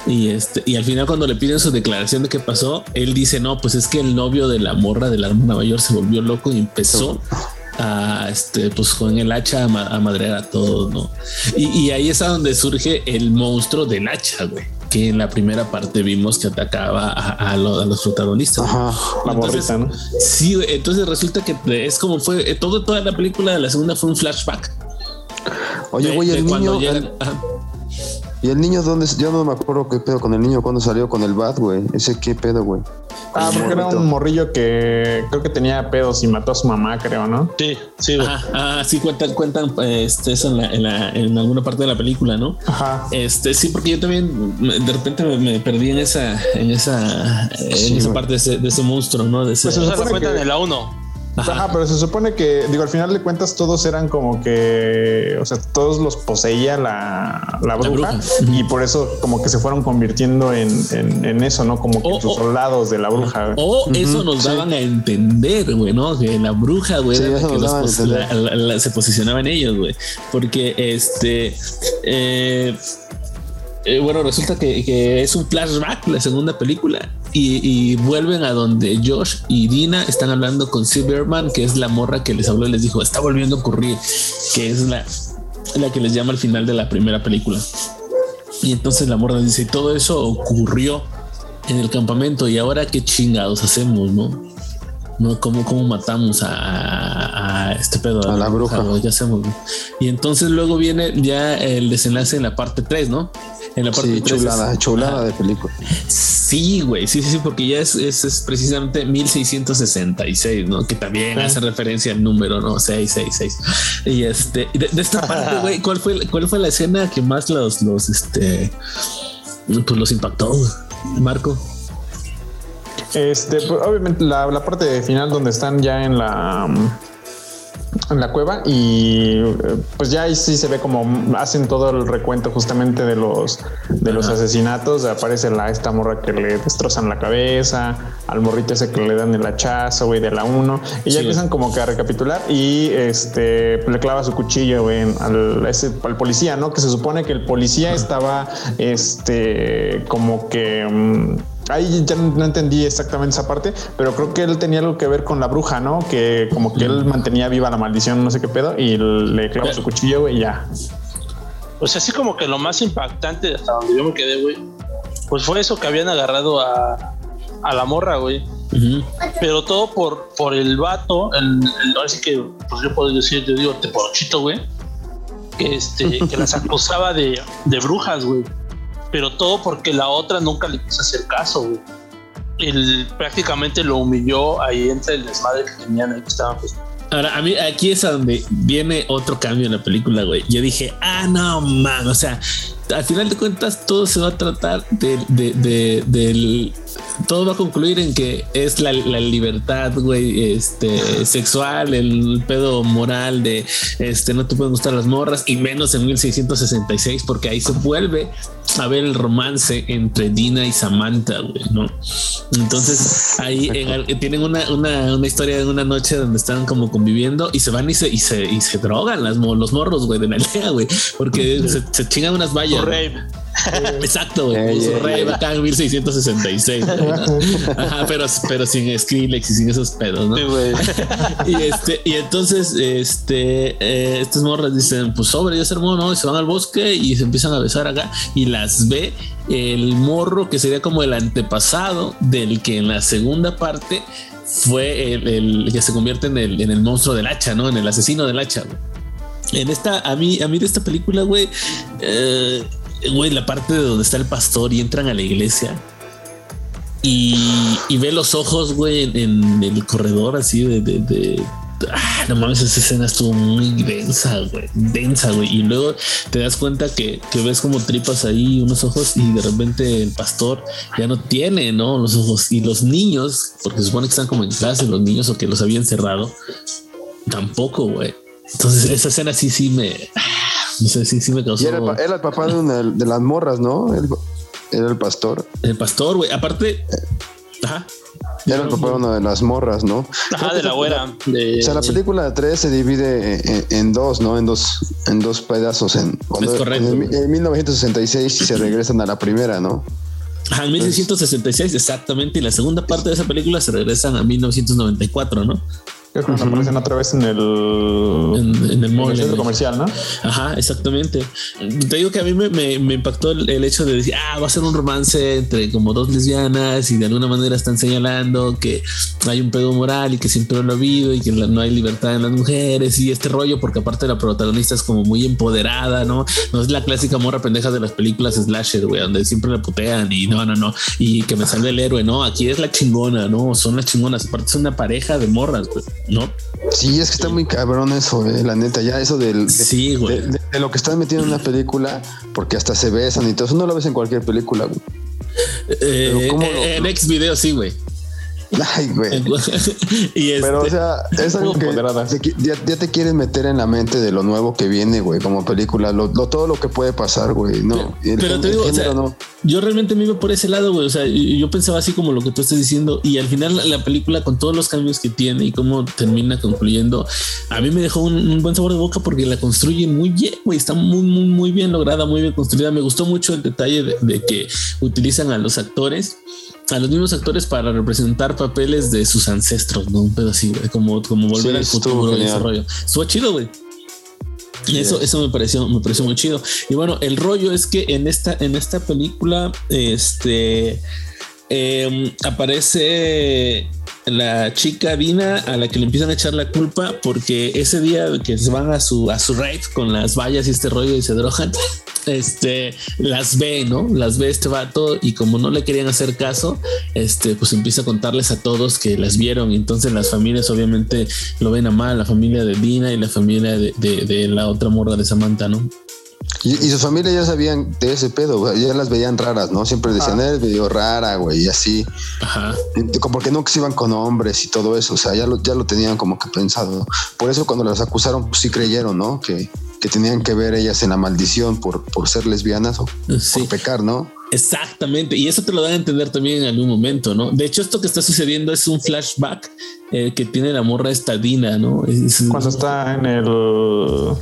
Y este, y al final cuando le piden su declaración de qué pasó, él dice, no, pues es que el novio de la morra de la hermana mayor se volvió loco y empezó a este, pues con el hacha a, madrear a todos, ¿no? Y, ahí es a donde surge el monstruo del hacha, güey. Que en la primera parte vimos que atacaba a, los protagonistas. Ajá, la morrita, ¿no? Sí, entonces resulta que es como fue eh, todo, toda la película de la segunda fue un flashback. Oye, güey, el niño. ¿Y el niño dónde? Yo no me acuerdo qué pedo con el niño cuando salió con el bat, güey. Ese qué pedo, güey. Ah, porque era un morrillo que creo que tenía pedos y mató a su mamá, creo, ¿no? Sí, sí. ah, sí, cuentan, cuentan este, eso en, la, en, alguna parte de la película, ¿no? Ajá. Este, sí, porque yo también de repente me, perdí en esa, en esa, en esa parte de ese, de ese, monstruo, ¿no? De ese, pues eso se cuentan en la 1. Ajá. pero se supone que, digo, al final de cuentas todos eran como que, o sea, todos los poseía la, la, bruja, y por eso como que se fueron convirtiendo en, en, eso, ¿no? Como que oh, sus oh. soldados de la bruja. O eso nos daban a entender, güey, ¿no? Que la bruja, güey, que se posicionaba en ellos, güey. Porque este... Eh, eh, bueno, resulta que, es un flashback la segunda película y, vuelven a donde Josh y Dina están hablando con Silverman, que es la morra que les habló y les dijo, está volviendo a ocurrir, que es la, la que les llama al final de la primera película. Y entonces la morra dice, todo eso ocurrió en el campamento y ahora qué chingados hacemos, ¿no? ¿no? ¿Cómo, cómo matamos a, a este pedo? A la bruja. ¿Qué hacemos? Y entonces luego viene ya el desenlace en la parte 3, ¿no? En la parte Sí, 3 es- chulada, chulada Ajá. de película. Sí, güey, sí, sí, sí, porque ya es, es, es precisamente 1666, ¿no? Que también hace referencia al número, ¿no? 666. Y este, y de, de esta <laughs> parte, güey, ¿cuál fue, ¿cuál fue la escena que más los, los, este, pues los impactó? Marco? Este, pues, obviamente la, la parte final donde están ya en la en la cueva y eh, pues ya ahí sí se ve como hacen todo el recuento justamente de los de los Ajá. asesinatos aparece la esta morra que le destrozan la cabeza al morrito ese que le dan el hachazo güey de la 1 y ya Sí. empiezan como que a recapitular y este le clava su cuchillo güey al, ese, al policía no que se supone que el policía estaba este como que mm, Ahí ya no entendí exactamente esa parte, pero creo que él tenía algo que ver con la bruja, ¿no? Que como que él mantenía viva la maldición, no sé qué pedo, y le clava su cuchillo, güey, y ya. Pues así como que lo más impactante hasta donde yo me quedé, güey, pues fue eso que habían agarrado a, a la morra, güey. Pero todo por, por el vato, el, el- ahora sí que, pues yo puedo decir, yo digo teporochito, güey, que, este, que las acusaba de, de brujas, güey. Pero todo porque la otra nunca le quiso hacer caso, güey. Él prácticamente lo humilló ahí entre el desmadre que tenían ahí que estaban pues, Ahora, a mí aquí es a donde viene otro cambio en la película, güey. Yo dije, ah, no, man, o sea, al final de cuentas todo se va a tratar de, de, de- del... Todo va a concluir en que es la, la libertad, güey, este, sexual, el pedo moral de, este, no te pueden gustar las morras y menos en 1666 porque ahí se vuelve a ver el romance entre Dina y Samantha, güey, ¿no? Entonces ahí en tienen una, una, una historia de una noche donde están como conviviendo y se van y se, y se, y se drogan las, los morros, güey, de la aldea, güey, porque se, se chingan unas vallas. <laughs> Exacto, güey. Puso ey, rey ey. acá en 1666. güey, ¿no? Ajá, pero, pero sin Skrillex y sin esos pedos, ¿no? <laughs> Y este, y entonces, este, eh, estas morras dicen, pues sobre, ya se armó, ¿no? Y se van al bosque y se empiezan a besar acá y las ve el morro que sería como el antepasado del que en la segunda parte fue el, el que se convierte en el, en el monstruo del hacha, ¿no? En el asesino del hacha, güey. En esta, a mí, a mí de esta película, güey, eh, güey, la parte de donde está el pastor y entran a la iglesia y, y ve los ojos, güey, en, en el corredor así de, de, de- ah, no mames, esa escena estuvo muy densa, güey, densa, güey. Y luego te das cuenta que, que ves como tripas ahí unos ojos y de repente el pastor ya no tiene, ¿no? Los ojos y los niños, porque supone que están como en clase los niños o que los habían cerrado, tampoco, güey. Entonces esa escena sí, sí me, ah, no sé, sí, sí me causó Y era, el pa- era el papá de una de las morras, ¿no? Era el pastor. el pastor, güey. Aparte, ajá. Era el papá de una de las morras, ¿no? Ajá, de la güera. De, O sea, la película de 3 se divide en, en dos, ¿no? En dos, en dos pedazos. En, cuando- Es correcto. En, en 1966 y se regresan a la primera, ¿no? Ajá, en 1666, exactamente. Y la segunda parte de esa película se regresan a 1994, ¿no? Creo que nos aparecen otra vez en el, En, en el en mall. el centro en- comercial, ¿no? Ajá, exactamente. Te digo que a mí me, me- me impactó el, hecho de decir, ah, va a ser un romance entre como dos lesbianas y de alguna manera están señalando que hay un pedo moral y que siempre lo ha habido y que no hay libertad en las mujeres y este rollo, porque aparte la protagonista es como muy empoderada, ¿no? No es la clásica morra pendeja de las películas slasher, güey, donde siempre la putean y no, no, no, y que me salve el héroe, ¿no? Aquí es la chingona, ¿no? Son las chingonas, aparte es una pareja de morras, güey, ¿no? Sí, es que está muy cabrón eso, eh, la neta. Ya eso del, de, Sí, güey. de- de- de lo que están metiendo en una película, porque hasta se besan y todo eso no lo ves en cualquier película. güey. Eh, ¿cómo eh, en X video sí, güey. Ay, güey. <laughs> y este, Pero, o sea, es algo que te ya, ya te quieren meter en la mente de lo nuevo que viene, güey, como película, lo, lo- todo lo que puede pasar, güey. No, Pero- el pero gen- te digo, o género sea, no. yo realmente me iba por ese lado, güey. O sea, yo pensaba así como lo que tú estás diciendo. Y al final la, la película, con todos los cambios que tiene y cómo termina concluyendo, a mí me dejó un, un buen sabor de boca porque la construyen muy bien, güey. Está muy, muy, muy bien lograda, muy bien construida. Me gustó mucho el detalle de, de que utilizan a los actores. A los mismos actores para representar papeles de sus ancestros, ¿no? Un pedo así, como, como volver Sí, al futuro y ese rollo. Estuvo chido, güey. Eso, eso me pareció, me pareció muy chido. Y bueno, el rollo es que en esta, en esta película, este em, aparece la chica Dina a la que le empiezan a echar la culpa porque ese día que se van a su a su raid con las vallas y este rollo y se drogan, este las ve, ¿no? Las ve este vato y como no le querían hacer caso, este pues empieza a contarles a todos que las vieron y entonces las familias obviamente lo ven a mal, la familia de Dina y la familia de, de la otra morra de Samantha, ¿no? Y, y, su familia ya sabían de ese pedo, ya las veían raras, ¿no? Siempre decían, es medio rara, güey, y así. Ajá. Porque nunca se iban con hombres y todo eso, o sea, ya lo, ya lo tenían como que pensado. Por eso cuando las acusaron, pues sí creyeron, ¿no? Que, que tenían que ver ellas en la maldición por, por ser lesbianas o por pecar, ¿no? Exactamente, y eso te lo dan a entender también en algún momento, ¿no? De hecho, esto que está sucediendo es un flashback eh, que tiene la morra estadina, ¿no? Cuando está en el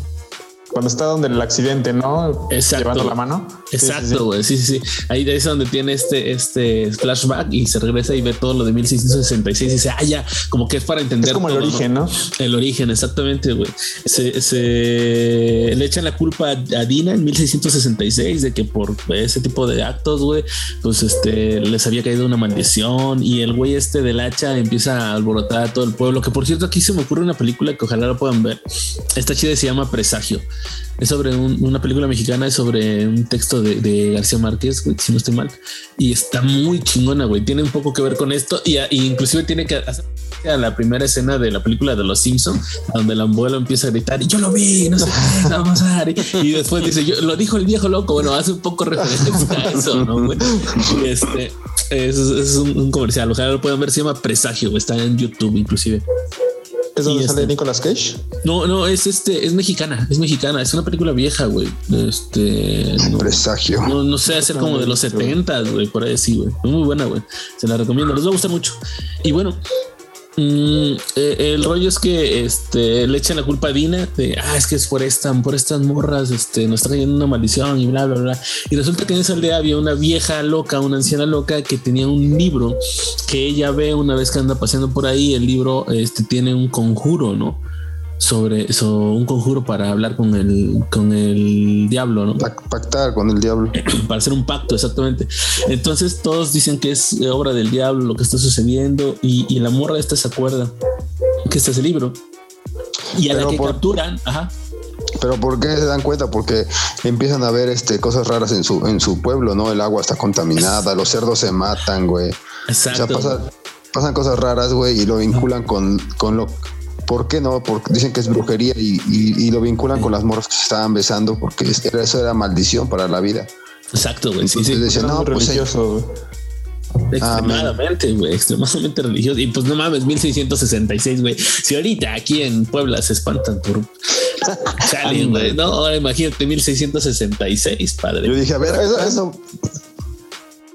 cuando está donde el accidente, ¿no? Exacto. Llevando la mano. Exacto, güey. Sí, sí, sí, Ahí es donde tiene este, este flashback y se regresa y ve todo lo de 1666 y dice, ah, ya, como que es para entender. Es como el origen, ¿no? El origen, exactamente, güey. Se, se, le echan la culpa a Dina en 1666 de que por ese tipo de actos, güey, pues este les había caído una maldición y el güey este del hacha empieza a alborotar a todo el pueblo. Que por cierto, aquí se me ocurre una película que ojalá la puedan ver. Esta chida se llama Presagio. Es sobre una película mexicana, es sobre un texto de, García Márquez, si no estoy mal. Y está muy chingona, güey. Tiene un poco que ver con esto y, inclusive tiene que hacer a la primera escena de la película de Los Simpsons, donde el abuelo empieza a gritar y yo lo vi, no sé qué va a pasar. Y, después dice, yo lo dijo el viejo loco. Bueno, hace un poco referencia a eso, ¿no? Güey? Este es, un, comercial. Ojalá lo puedan ver. Se llama Presagio. Está en YouTube, inclusive. ¿Es donde sale este, Nicolas Cage? No, no, es este, es mexicana, es mexicana, es una película vieja, güey. Este. No, Presagio. No, no sé, hacer como de los 70, güey, por ahí sí, güey. Muy buena, güey. Se la recomiendo, les va a gustar mucho. Y bueno, Mm, eh, el rollo es que este, le echan la culpa a Dina de ah, es que es por por estas morras, este, nos está cayendo una maldición y bla, bla, bla. Y resulta que en esa aldea había una vieja loca, una anciana loca que tenía un libro que ella ve una vez que anda paseando por ahí. El libro este, tiene un conjuro, ¿no? Sobre eso, un conjuro para hablar con el, con el diablo, ¿no? Pactar con el diablo. <clears throat> para hacer un pacto, exactamente. Entonces todos dicen que es obra del diablo lo que está sucediendo y, la morra esta se acuerda que este es el libro. Y a la que capturan, ajá. Pero ¿por qué se dan cuenta? Porque empiezan a ver este, cosas raras en su, en su pueblo, ¿no? El agua está contaminada, los cerdos se matan, güey. Exacto. O sea, pasan cosas raras, güey, y lo vinculan con, con lo ¿Por qué no? Porque dicen que es brujería y, lo vinculan con las morras que se estaban besando porque eso era maldición para la vida. Exacto, güey. Sí, sí. Decían, no, pues, religioso, Extremadamente, güey, extremadamente religioso. Y pues no mames, 1666, güey. Si ahorita aquí en Puebla se espantan por <laughs> Salen, güey. No, ahora imagínate 1666, padre. Yo dije, a ver, eso. eso...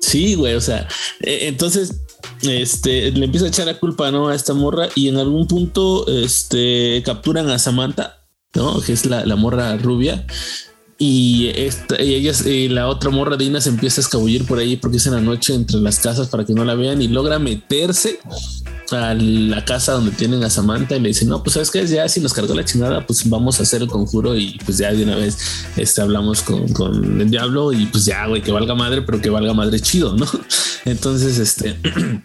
Sí, güey, o sea, e, entonces este, le empieza a echar la culpa ¿no? a esta morra y en algún punto este, capturan a Samantha, ¿no? que es la, morra rubia. Y, esta, y ellas, y la otra morra Dina se empieza a escabullir por ahí porque es en la noche entre las casas para que no la vean y logra meterse a la casa donde tienen a Samantha y le dicen, no, pues sabes que ya si nos cargó la chingada, pues vamos a hacer el conjuro y pues ya de una vez este, hablamos con, con el diablo y pues ya, güey, que valga madre, pero que valga madre chido, ¿no? <laughs> Entonces, este... <clears throat>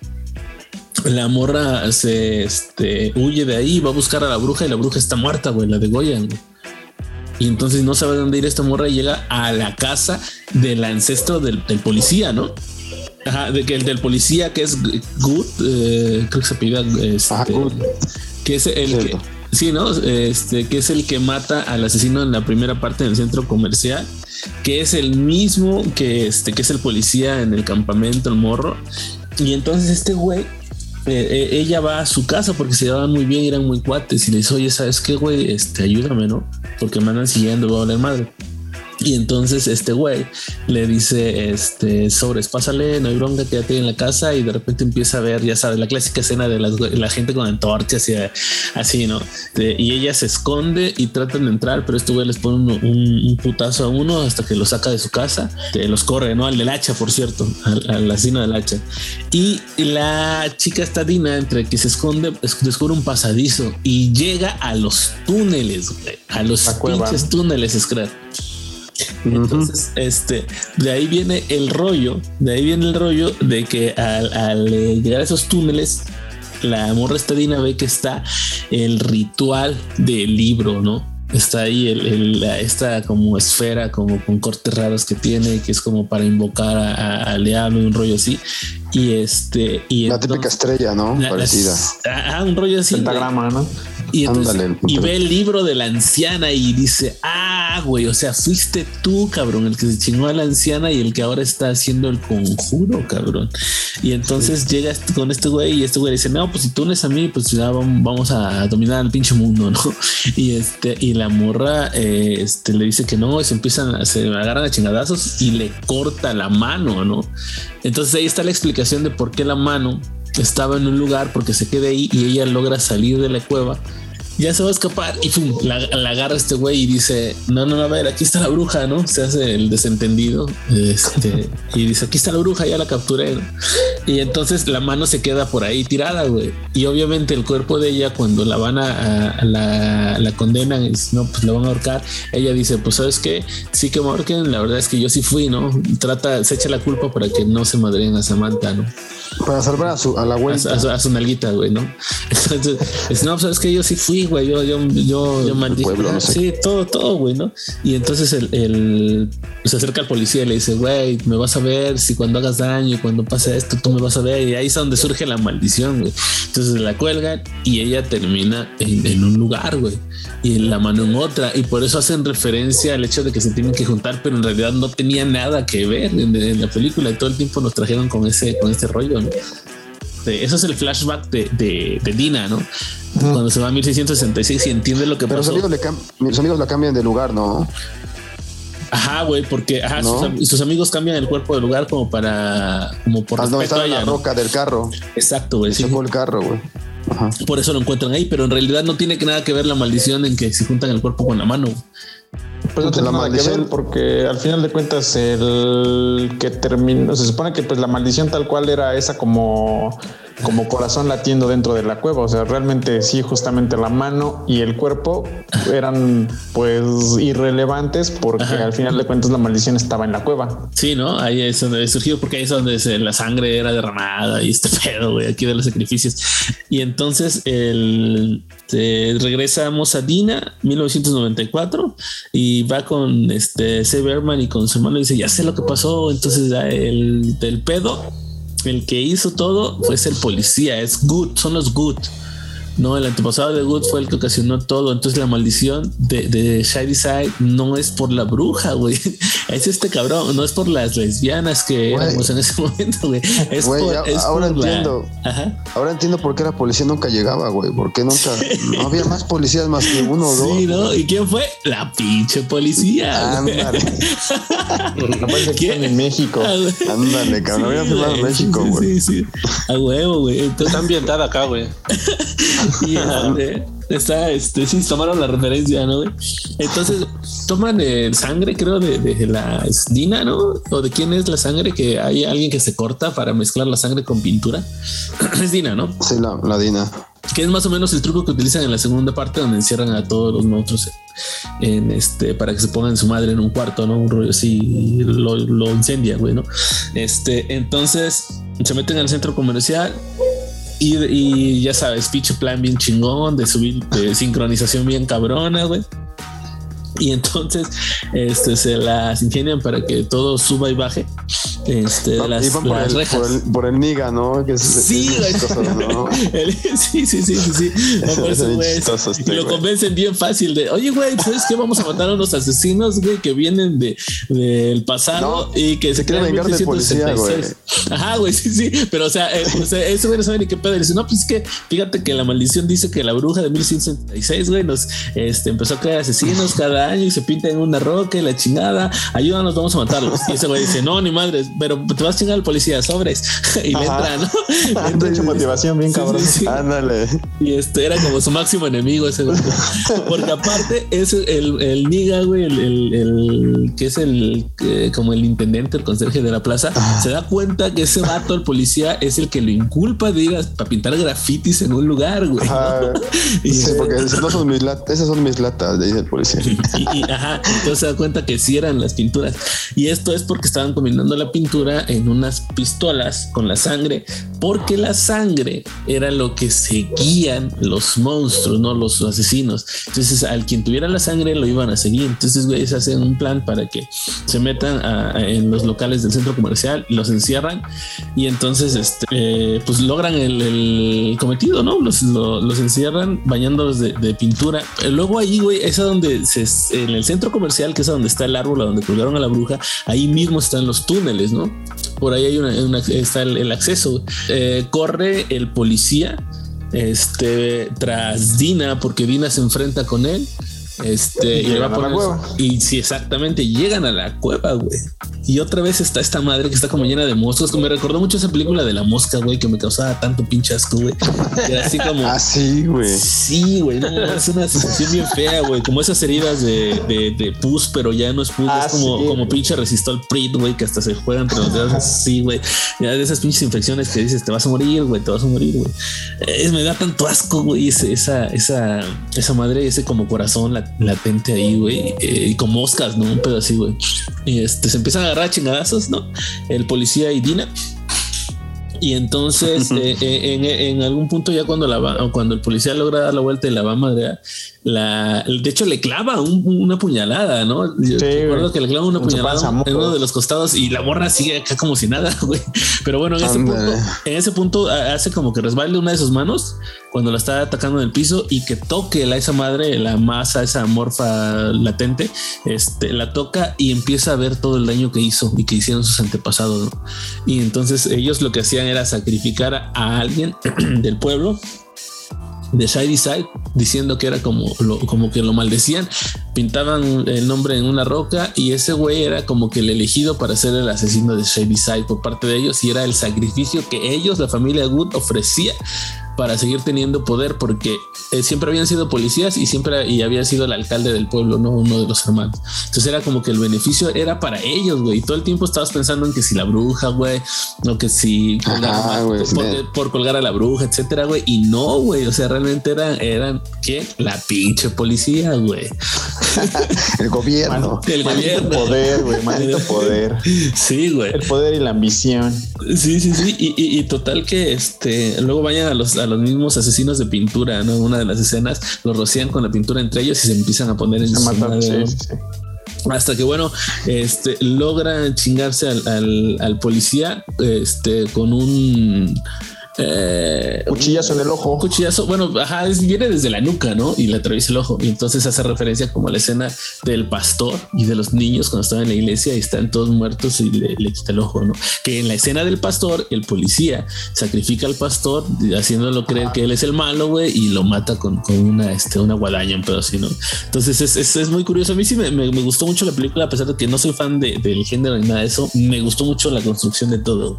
la morra se este, huye de ahí, va a buscar a la bruja y la bruja está muerta, güey, la de Goya Y entonces no sabe dónde ir esta morra y llega a la casa del ancestro del, del policía, ¿no? Ajá, de que el del policía que es Good, eh, creo que se pide este, que es el que, sí, ¿no? Este, que es el que mata al asesino en la primera parte del centro comercial, que es el mismo que este, que es el policía en el campamento, el morro. Y entonces este güey, eh, eh, ella va a su casa porque se llevaban muy bien, eran muy cuates y le dice, oye, ¿sabes qué, güey? Este, ayúdame, ¿no? Porque me andan siguiendo, voy a hablar madre. Y entonces este güey le dice, este, sobres, pásale, no hay bronca, quédate en la casa y de repente empieza a ver, ya sabes, la clásica escena de las, la gente con antorchas y así, ¿no? De- y ella se esconde y tratan de entrar, pero este güey les pone un, un- un putazo a uno hasta que lo saca de su casa, los corre, ¿no? Al del hacha, por cierto, al, al asesino del hacha. Y la chica está Dina, entre que se esconde, es- descubre un pasadizo y llega a los túneles, güey, a los pinches túneles, Scrap. Entonces, este, de ahí viene el rollo, de ahí viene el rollo de que al, al, eh, llegar a esos túneles, la morra estadina ve que está el ritual del libro, ¿no? Está ahí el, el- esta como esfera, como con cortes raros que tiene, que es como para invocar a- a- al diablo, un rollo así. Y este, y La típica estrella, ¿no? la- Parecida. la- ah, un rollo así. Pentagrama, ¿no? Y, entonces- Ándale, y ve el libro de la anciana y dice, ah, güey, o sea, fuiste tú, cabrón, el que se chingó a la anciana y el que ahora está haciendo el conjuro, cabrón. Y entonces llegas con este güey y este güey dice, no, pues si tú unes a mí, pues ya vam- vamos a dominar el pinche mundo, <laughs> ¿no? Y este, y la morra eh, este, le dice que no, y se empiezan, a- se agarran a chingadazos y le corta la mano, ¿no? Entonces ahí está la explicación de por qué la mano estaba en un lugar porque se queda ahí y ella logra salir de la cueva. Ya se va a escapar y pum, la, la agarra este güey y dice: No, no, no, a ver, aquí está la bruja, no? Se hace el desentendido este, <laughs> y dice: Aquí está la bruja, ya la capturé. ¿no? Y entonces la mano se queda por ahí tirada, güey. Y obviamente el cuerpo de ella, cuando la van a, la, la condenan, es, no, pues la van a ahorcar. Ella dice: Pues sabes qué, sí que me ahorquen. La verdad es que yo sí fui, no? Trata, se echa la culpa para que no se madreen a Samantha, no? Para salvar a, su, a la a, vuelta. a su- a su nalguita, güey, ¿no? <laughs> Entonces, es, no, pues es que yo sí fui, güey, yo, yo, yo, yo maldije. pueblo, no sé. Sí, todo, todo, güey, ¿no? Y entonces el, el- se acerca al policía y le dice, güey, me vas a ver si cuando hagas daño y cuando pase esto, tú me vas a ver. Y ahí es donde surge la maldición, güey. Entonces la cuelgan y ella termina en, en un lugar, güey, y la mano en otra. Y por eso hacen referencia al hecho de que se tienen que juntar, pero en realidad no tenía nada que ver en, en la película. Y todo el tiempo nos trajeron con ese, con este rollo, ¿no? Sí, eso es el flashback de, de, de Dina, ¿no? Cuando se va a 1666 y entiende lo que Pero los pasó. amigos, le cam- mis amigos la cambian de lugar, ¿no? Ajá, güey, porque ajá, ¿No? sus, am- sus amigos cambian el cuerpo de lugar como para, como por Ah, no, respeto a estaba ella. la ¿no? roca del carro. Exacto, güey. sí. El carro, güey. Ajá. Por eso lo encuentran ahí, pero en realidad no tiene nada que ver la maldición en que se juntan el cuerpo con la mano. Pues no tiene la nada que maldición. ver porque al final de cuentas el que terminó, se supone que pues la maldición tal cual era esa como, como corazón latiendo dentro de la cueva. O sea, realmente sí, justamente la mano y el cuerpo eran pues irrelevantes porque Ajá. al final de cuentas la maldición estaba en la cueva. Sí, ¿no? Ahí es donde surgió, porque ahí es donde se- la sangre era derramada y este <laughs> pedo, güey, aquí de los sacrificios. Y entonces el, eh, regresamos a Dina, 1994, y va con este C. Berman y con su hermano y dice, ya sé lo que pasó. Entonces ya el del pedo, el que hizo todo, fue el policía, es Good, son los Good. No, el antepasado de Good fue el que ocasionó todo. Entonces la maldición de, de Shady Side no es por la bruja, güey. <laughs> Es este cabrón, no es por las lesbianas que Güey. éramos en ese <laughs> momento, güey. Es Güey, por, es ahora por la- entiendo. Ajá. Ahora entiendo por qué la policía nunca llegaba, güey. Porque nunca. No había más policías más que uno o dos. Sí, ¿no? ¿Y quién fue? La pinche policía. Ándale. <laughs> Que ¿Qué? están en México. Ah. Ándale, cabrón. Había firmado en güey, México, sí, güey. Sí, sí, A huevo, güey. Entonces, Está ambientada acá, güey. <laughs> Y este, está, este, sí, tomaron la referencia, ¿no? Entonces, toman eh, sangre, creo, de, de la es Dina, ¿no? O de quién es la sangre, que hay alguien que se corta para mezclar la sangre con pintura. <clears throat> es Dina, ¿no? Sí, la, la Dina. Que es más o menos el truco que utilizan en la segunda parte, donde encierran a todos los monstruos en, en este para que se pongan su madre en un cuarto, ¿no? Un rollo así, lo, lo incendia, güey, ¿no? Este, entonces se meten al centro comercial y, y ya sabes, pinche plan bien chingón de subir de sincronización bien cabrona, güey. Y entonces este, se las ingenian para que todo suba y baje. este, de las, por, las el, rejas. por, el, por el niga, ¿no? Que es- Sí, es güey. chistoso, ¿no? <laughs> El- sí, sí, sí, sí, sí. No, <laughs> eso, güey, chistoso y este, lo güey. convencen bien fácil de, oye, güey, ¿sabes qué? Vamos a matar a unos asesinos, güey, que vienen de del pasado No, y que se quiere crean en vengar del policía, 1666. Ajá, güey, sí, sí. Pero, o sea, eh, o sea, ese güey no sabe ni qué pedo. Y dice, no, pues es que fíjate que la maldición dice que la bruja de 1166, güey, nos este, empezó a crear asesinos cada y se pinta en una roca y la chingada. Ayúdanos, vamos a matarlos. Y ese güey dice, no, ni madres, pero te vas a chingar al policía, sobres. <laughs> y le entra, ¿no? <laughs> Hecho motivación bien Sí, cabrón. sí, sí. Ándale. Y este era como su máximo enemigo ese güey. Porque aparte es el, el niga, güey, el, el- el- que es el eh, como el intendente, el conserje de la plaza, se da cuenta que ese vato, el policía, es el que lo inculpa de ir a, a pintar grafitis en un lugar, güey. ¿no? Ajá. <laughs> Y, Sí, porque esas son mis latas, esas son mis latas, dice el policía. <laughs> y- ajá, entonces se da cuenta que sí eran las pinturas. Y esto es porque estaban combinando la pintura en unas pistolas con la sangre, porque la sangre era lo que seguían los monstruos, no los asesinos. Entonces, al quien tuviera la sangre lo iban a seguir. Entonces, güey, se hacen un plan para que se metan a- a- en los locales del centro comercial, los encierran y entonces, este, eh, pues logran el, el cometido, ¿no? Los, lo- los encierran bañándolos de, de pintura. Luego ahí, güey, es a donde se, en el centro comercial, que es donde está el árbol, donde colgaron a la bruja, ahí mismo están los túneles, ¿no? Por ahí hay una, está el, acceso. Eh, corre el policía este tras Dina porque Dina se enfrenta con él este Y y, a llegan a la poner- cueva. y sí exactamente llegan a la cueva güey y otra vez está esta madre que está como llena de moscas me recordó mucho esa película de la mosca güey que me causaba tanto pinche asco güey era así como <laughs> Ah, sí, güey. Sí, güey, no, es una sensación bien fea, güey. Como esas heridas de, de, de pus, pero ya no es pus, Ah, es como, sí, como pinche resistol Prit, güey, que hasta se juega entre los dedos así, güey. Ya de esas pinches infecciones que dices, te vas a morir, güey, te vas a morir, güey. Es, me da tanto asco, güey, esa, esa, esa madre, ese como corazón la- latente ahí, güey, eh, y con moscas, ¿no? Un pedo así, güey. Y este, se empiezan a agarrar chingadazos, ¿no? El policía y Dina. Y entonces, eh, eh, en, en algún punto, ya cuando la cuando el policía logra dar la vuelta y la va a madrear, la, de hecho, le clava un- una puñalada, ¿no? Yo Sí, recuerdo que le clava una puñalada en uno de los costados y la morra sigue acá como si nada, <laughs> güey. Pero bueno, en ese punto, en ese punto hace como que resbale una de sus manos cuando la está atacando en el piso y que toque la esa madre, la masa, esa morfa latente, este, la toca y empieza a ver todo el daño que hizo y que hicieron sus antepasados. ¿no? Y entonces ellos lo que hacían era sacrificar a, alguien <clears throat> del pueblo de Shady Side diciendo que era como lo, como que lo maldecían, pintaban el nombre en una roca y ese güey era como que el elegido para ser el asesino de Shady Side por parte de ellos y era el sacrificio que ellos, la familia Good, ofrecía para seguir teniendo poder porque eh, siempre habían sido policías y siempre y había sido el alcalde del pueblo, no uno de los hermanos. Entonces era como que el beneficio era para ellos, güey. Y todo el tiempo estabas pensando en que si la bruja, güey, o que si Ajá, por, sí. por- por colgar a la bruja, etcétera, güey. Y no, güey. O sea, realmente eran, eran que la pinche policía, güey. El gobierno. <laughs> El Maldito gobierno. poder, güey, maldito <laughs> poder. Sí, güey. El poder y la ambición. Sí, sí, sí. Y, y- y total que este luego vayan a los, a los mismos asesinos de pintura, ¿no? Una de las escenas los rocían con la pintura entre ellos y se empiezan a poner en madre, Sí, ¿no? sí, sí. Hasta que bueno, este logran chingarse al, al- al policía este con un eh, Cuchillazo en el ojo. cuchillazo, bueno, ajá, es- viene desde la nuca, ¿no? Y le atraviesa el ojo. Y entonces hace referencia como a la escena del pastor y de los niños cuando estaban en la iglesia y están todos muertos y le, le quita el ojo, ¿no? Que en la escena del pastor, el policía sacrifica al pastor haciéndolo creer que él es el malo, güey, y lo mata con, con una, este, una guadaña, un pedo así, ¿no? Entonces es, es, es muy curioso. A mí sí me, me- me gustó mucho la película, a pesar de que no soy fan de- del género ni nada de eso. Me gustó mucho la construcción de todo.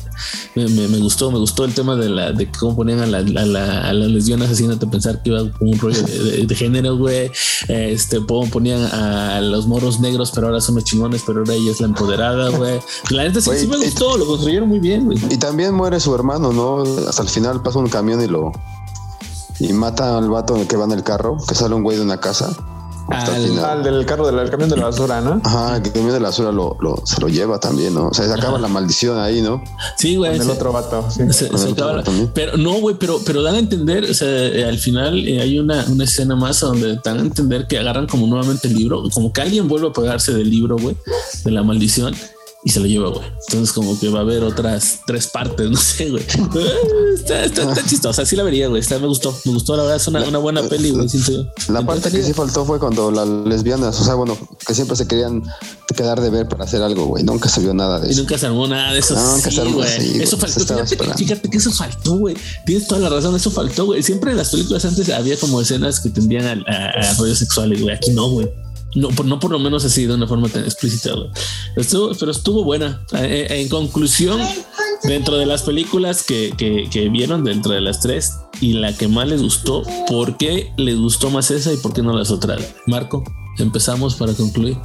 Me, me- me gustó, me gustó el tema de la de cómo ponían a, la- a la- a las lesbianas haciéndote pensar que iba con un rollo de, de- de género, güey. Este, cómo ponían a los moros negros, pero ahora son los chingones, pero ahora ella es la empoderada, güey. La neta sí, sí me y- gustó, lo construyeron muy bien, güey. Y también muere su hermano, ¿no? Hasta el final pasa un camión y lo. Y mata al vato que va en el carro, que sale un güey de una casa. Hasta el Al- final. Al del carro del camión de la basura, ¿no? Ajá, que el camión de la basura lo, lo- se lo lleva también, ¿no? O sea, se acaba la maldición ahí, ¿no? Sí, güey. Con el se- otro vato. sí. Se- se el acaba otro la- también. pero no, güey, pero, pero dan a entender, o sea, eh, al final eh, hay una, una escena más donde dan a entender que agarran como nuevamente el libro, como que alguien vuelve a pegarse del libro, güey, de la maldición. Y se lo lleva, güey. Entonces, como que va a haber otras tres partes, <laughs> no sé, güey. Está, está, está chistosa, sí la vería, güey. Está, me gustó, me gustó, la verdad, es una, una buena peli, güey. La parte que sí faltó fue cuando las lesbianas, o sea, bueno, que siempre se querían quedar de ver para hacer algo, güey. Nunca se vio nada de eso. Y nunca se armó nada de eso. No, nunca sí, se armó güey. Eso faltó. Fíjate, fíjate, que eso faltó, güey. Tienes toda la razón, eso faltó, güey. Siempre en las películas antes había como escenas que tendían a, a, a rollos sexuales, güey. Aquí no, güey. No por, no por lo menos así de una forma tan explícita. Estuvo, pero estuvo buena. Eh, eh, en conclusión, dentro de las películas que, que, que, vieron, dentro de las tres, y la que más les gustó, ¿por qué les gustó más esa y por qué no las otras? Marco, empezamos para concluir.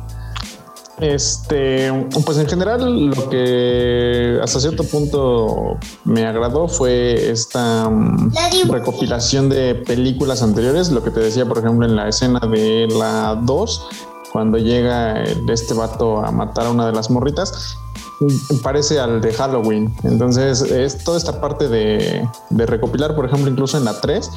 Este, pues en general lo que hasta cierto punto me agradó fue esta um, recopilación de películas anteriores, lo que te decía por ejemplo en la escena de la 2, cuando llega este vato a matar a una de las morritas, parece al de Halloween. Entonces es toda esta parte de, de recopilar, por ejemplo, incluso en la 3,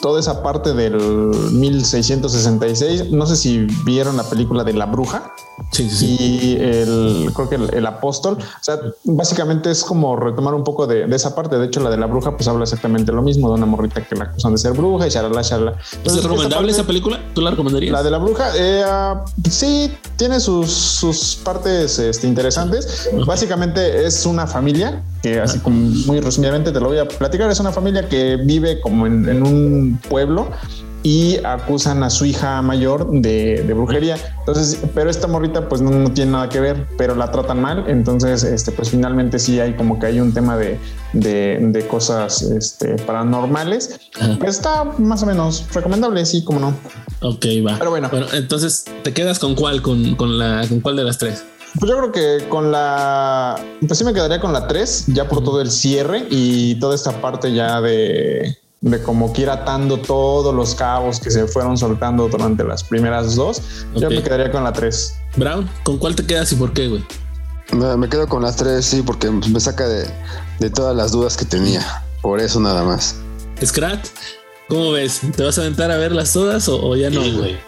toda esa parte del 1666. No sé si vieron la película de La Bruja. Sí, sí, Y el, creo que el, apóstol. O sea, básicamente es como retomar un poco de, esa parte. De hecho, la de La Bruja, pues habla exactamente lo mismo de una morrita que la acusan de ser bruja y charala, charala. ¿Es recomendable esa, película? ¿Tú la recomendarías? La de La Bruja, eh, uh, sí, tiene sus, sus partes este, interesantes. Básicamente es una familia que así como muy resumidamente te lo voy a platicar, es una familia que vive como en, en un pueblo y acusan a su hija mayor de, de, brujería. Entonces, pero esta morrita pues no, no, tiene nada que ver, pero la tratan mal. Entonces, este, pues finalmente sí hay como que hay un tema de, de, de cosas este, paranormales. Está más o menos recomendable, sí, como no. Ok, va. Pero bueno. Bueno, entonces, ¿te quedas con cuál? ¿Con, con, la, con cuál de las tres? Pues yo creo que con la. Pues sí me quedaría con la 3, ya por todo el cierre y toda esta parte ya de, de como que ir atando todos los cabos que se fueron soltando durante las primeras dos. Okay. Yo me quedaría con la 3. Brown, ¿con cuál te quedas y por qué, güey? Me, me, quedo con las 3, sí, porque me saca de, de todas las dudas que tenía. Por eso nada más. Scrat, ¿Cómo ves? ¿Te vas a aventar a verlas todas o, o ya no, güey?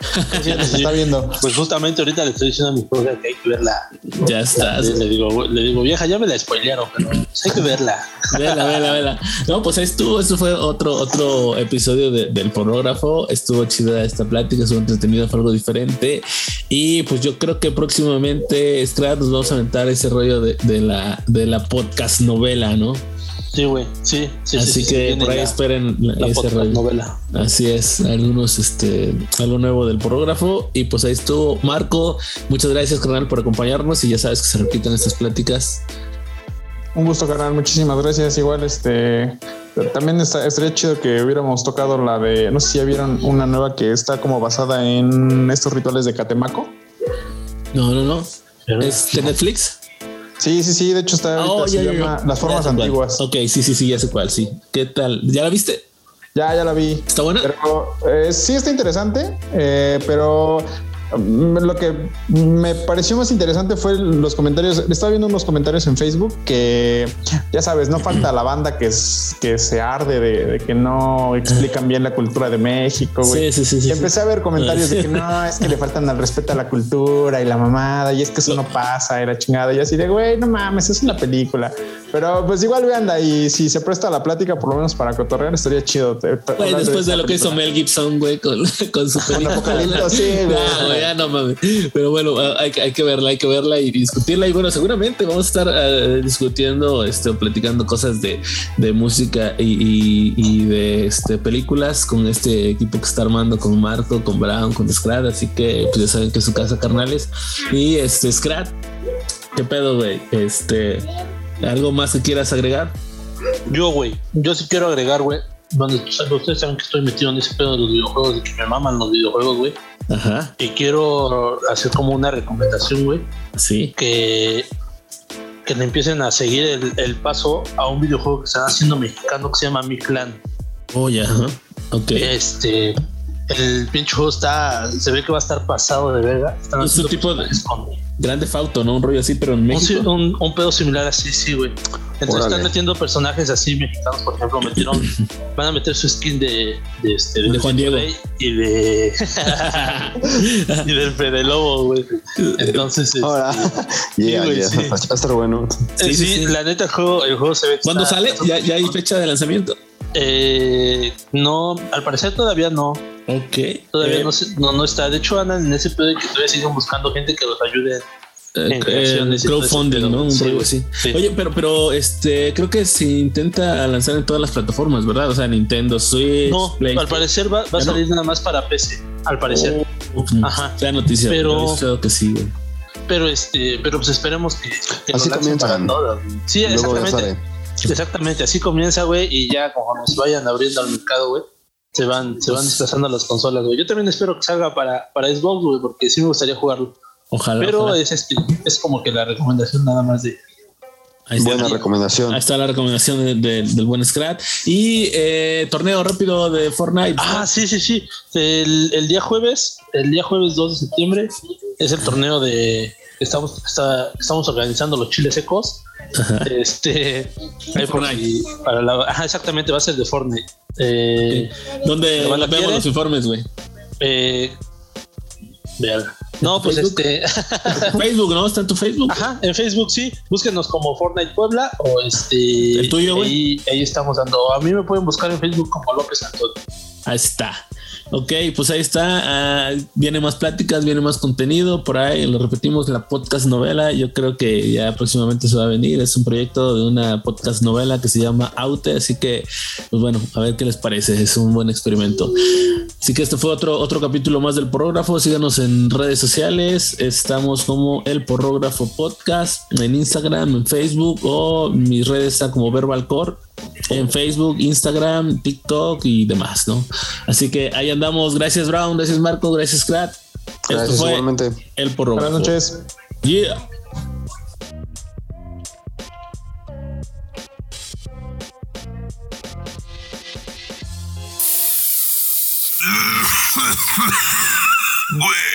Sí, <laughs> se está viendo. Pues justamente ahorita le estoy diciendo a mi esposa que hay que verla. Ya estás. Le, le, digo, le digo, vieja, ya me la spoilearon, pero pues hay que verla. <laughs> Vela, vela, vela. No, pues ahí estuvo. Esto fue otro, otro episodio de, del pornógrafo. Estuvo chida esta plática, estuvo entretenido, fue algo diferente. Y pues yo creo que próximamente, Strat, nos vamos a aventar ese rollo de, de, la, de la podcast novela, ¿no? Sí, güey, sí, sí. Así sí, que sí, por ahí la, esperen la ese rollo. novela. Así es, algunos, este, algo nuevo del pornógrafo. Y pues ahí estuvo Marco. Muchas gracias, carnal, por acompañarnos. Y ya sabes que se repiten estas pláticas. Un gusto, carnal. Muchísimas gracias. Igual, este, también está, estaría chido que hubiéramos tocado la de, no sé si ya vieron una nueva que está como basada en estos rituales de Catemaco. No, no, no. ¿Es de Netflix? Sí, sí, sí. De hecho, está Oh, se ya, ya, llama ya. Las Formas cuál. Antiguas. Ok, sí, sí, sí, ya sé cuál, sí. ¿Qué tal? ¿Ya la viste? Ya, ya la vi. ¿Está buena? Pero eh, sí está interesante, eh, pero lo que me pareció más interesante fue los comentarios. Estaba viendo unos comentarios en Facebook que ya sabes, no falta la banda que, es, que se arde de, de que no explican bien la cultura de México. Sí, sí, sí, y empecé a ver comentarios de que <laughs> no, es que le faltan al respeto a la cultura y la mamada, y es que eso no pasa, la chingada. Y así de güey, no mames, es una película. Pero pues igual vean y si se presta la plática, por lo menos para cotorrear, estaría chido. Te- te- de después de lo que hizo. Mel Gibson, güey, con, <laughs> con su película. Sí. <laughs> No, güey, ya no mames. Pero bueno, hay, que- hay que verla, hay que verla y discutirla. Y bueno, seguramente vamos a estar eh, discutiendo, este, platicando cosas de, de música y, y- y de este, películas con este equipo que está armando, con Marco, con Brown, con Scrat. Así que pues ya saben que es su casa, carnales. Y este, Scrat, ¿qué pedo, güey? Este, ¿algo más que quieras agregar? Yo, güey, yo sí quiero agregar, güey. Donde ustedes saben que estoy metido en ese pedo de los videojuegos, de que me maman los videojuegos, güey. Ajá, Y quiero hacer como una recomendación, güey, sí. que, que le empiecen a seguir el, el paso a un videojuego que están haciendo mexicano que se llama Mi Clan. Oye, ajá. Ok. Este, el pinche juego está, se ve que va a estar pasado de verga. Están Es un tipo de- Grande Fauto, ¿no? Un rollo así, pero en México. un, un pedo similar así, sí, güey. Entonces están metiendo personajes así mexicanos, por ejemplo, metieron, <laughs> van a meter su skin de, de, este, de, Juan Diego y de <laughs> y del Fede Lobo, güey. Entonces, este, ahora, yeah, yeah, sí. va a estar bueno. Sí, sí, la neta el juego, el juego se ve. ¿Cuándo sale? ¿Ya, ¿Ya, hay fecha de lanzamiento? Eh, no, al parecer todavía no. Ok. Todavía eh, no, no, no, está. De hecho, andan en ese pedo de que todavía siguen buscando gente que los ayude eh, eh, crowdfunding, ¿no? Un sí, así. Sí. Oye, pero, pero este creo que se intenta lanzar en todas las plataformas, ¿verdad? O sea, Nintendo, Switch. No, al parecer va, va a salir no? nada más para PC, al parecer. Oh, Ajá. La noticia, pero que sí, güey. Pero este, pero pues esperemos que, que así lo comienzan. Todas. Sí, exactamente. Exactamente, así comienza, güey, y ya como se vayan abriendo al mercado, güey, se van, se van desplazando las consolas, güey. Yo también espero que salga para, para Xbox, güey, porque sí me gustaría jugarlo. Ojalá. Pero ojalá. Es, este, es como que la recomendación nada más de. Ahí está, Buena recomendación. Ahí está la recomendación de, de, del buen Scrat. Y eh, torneo rápido de Fortnite. Ah, sí, sí, sí. El, el, día jueves, el día jueves 2 de septiembre, es el torneo de. Estamos, está, estamos organizando los chiles secos. Ajá. Este. <laughs> Ahí por ahí, para la, ajá, exactamente, va a ser de Fortnite. Eh, okay. ¿Dónde vemos quiere? los informes, güey? Eh. No, pues Facebook? este. <laughs> Facebook, ¿no? ¿Está en tu Facebook? Ajá, en Facebook sí. Búsquenos como Fortnite Puebla o este. ¿El tuyo, güey? Ahí, ahí, estamos dando. A mí me pueden buscar en Facebook como López Antonio. Ahí está. Ok, pues ahí está. Uh, viene más pláticas, viene más contenido. Por ahí lo repetimos, la podcast novela. Yo creo que ya próximamente se va a venir. Es un proyecto de una podcast novela que se llama Aute. Así que, pues bueno, a ver qué les parece. Es un buen experimento. Así que este fue otro, otro capítulo más del Porrógrafo. Síganos en redes sociales. Estamos como el Porrógrafo Podcast en Instagram, en Facebook o mis redes están como Verbalcore en Facebook, Instagram, TikTok y demás, ¿no? Así que ahí andamos. Gracias, Brown. Gracias, Marco. Gracias, Crat. Gracias, Esto fue igualmente. el porro. Buenas noches. Yeah. <laughs> Güey.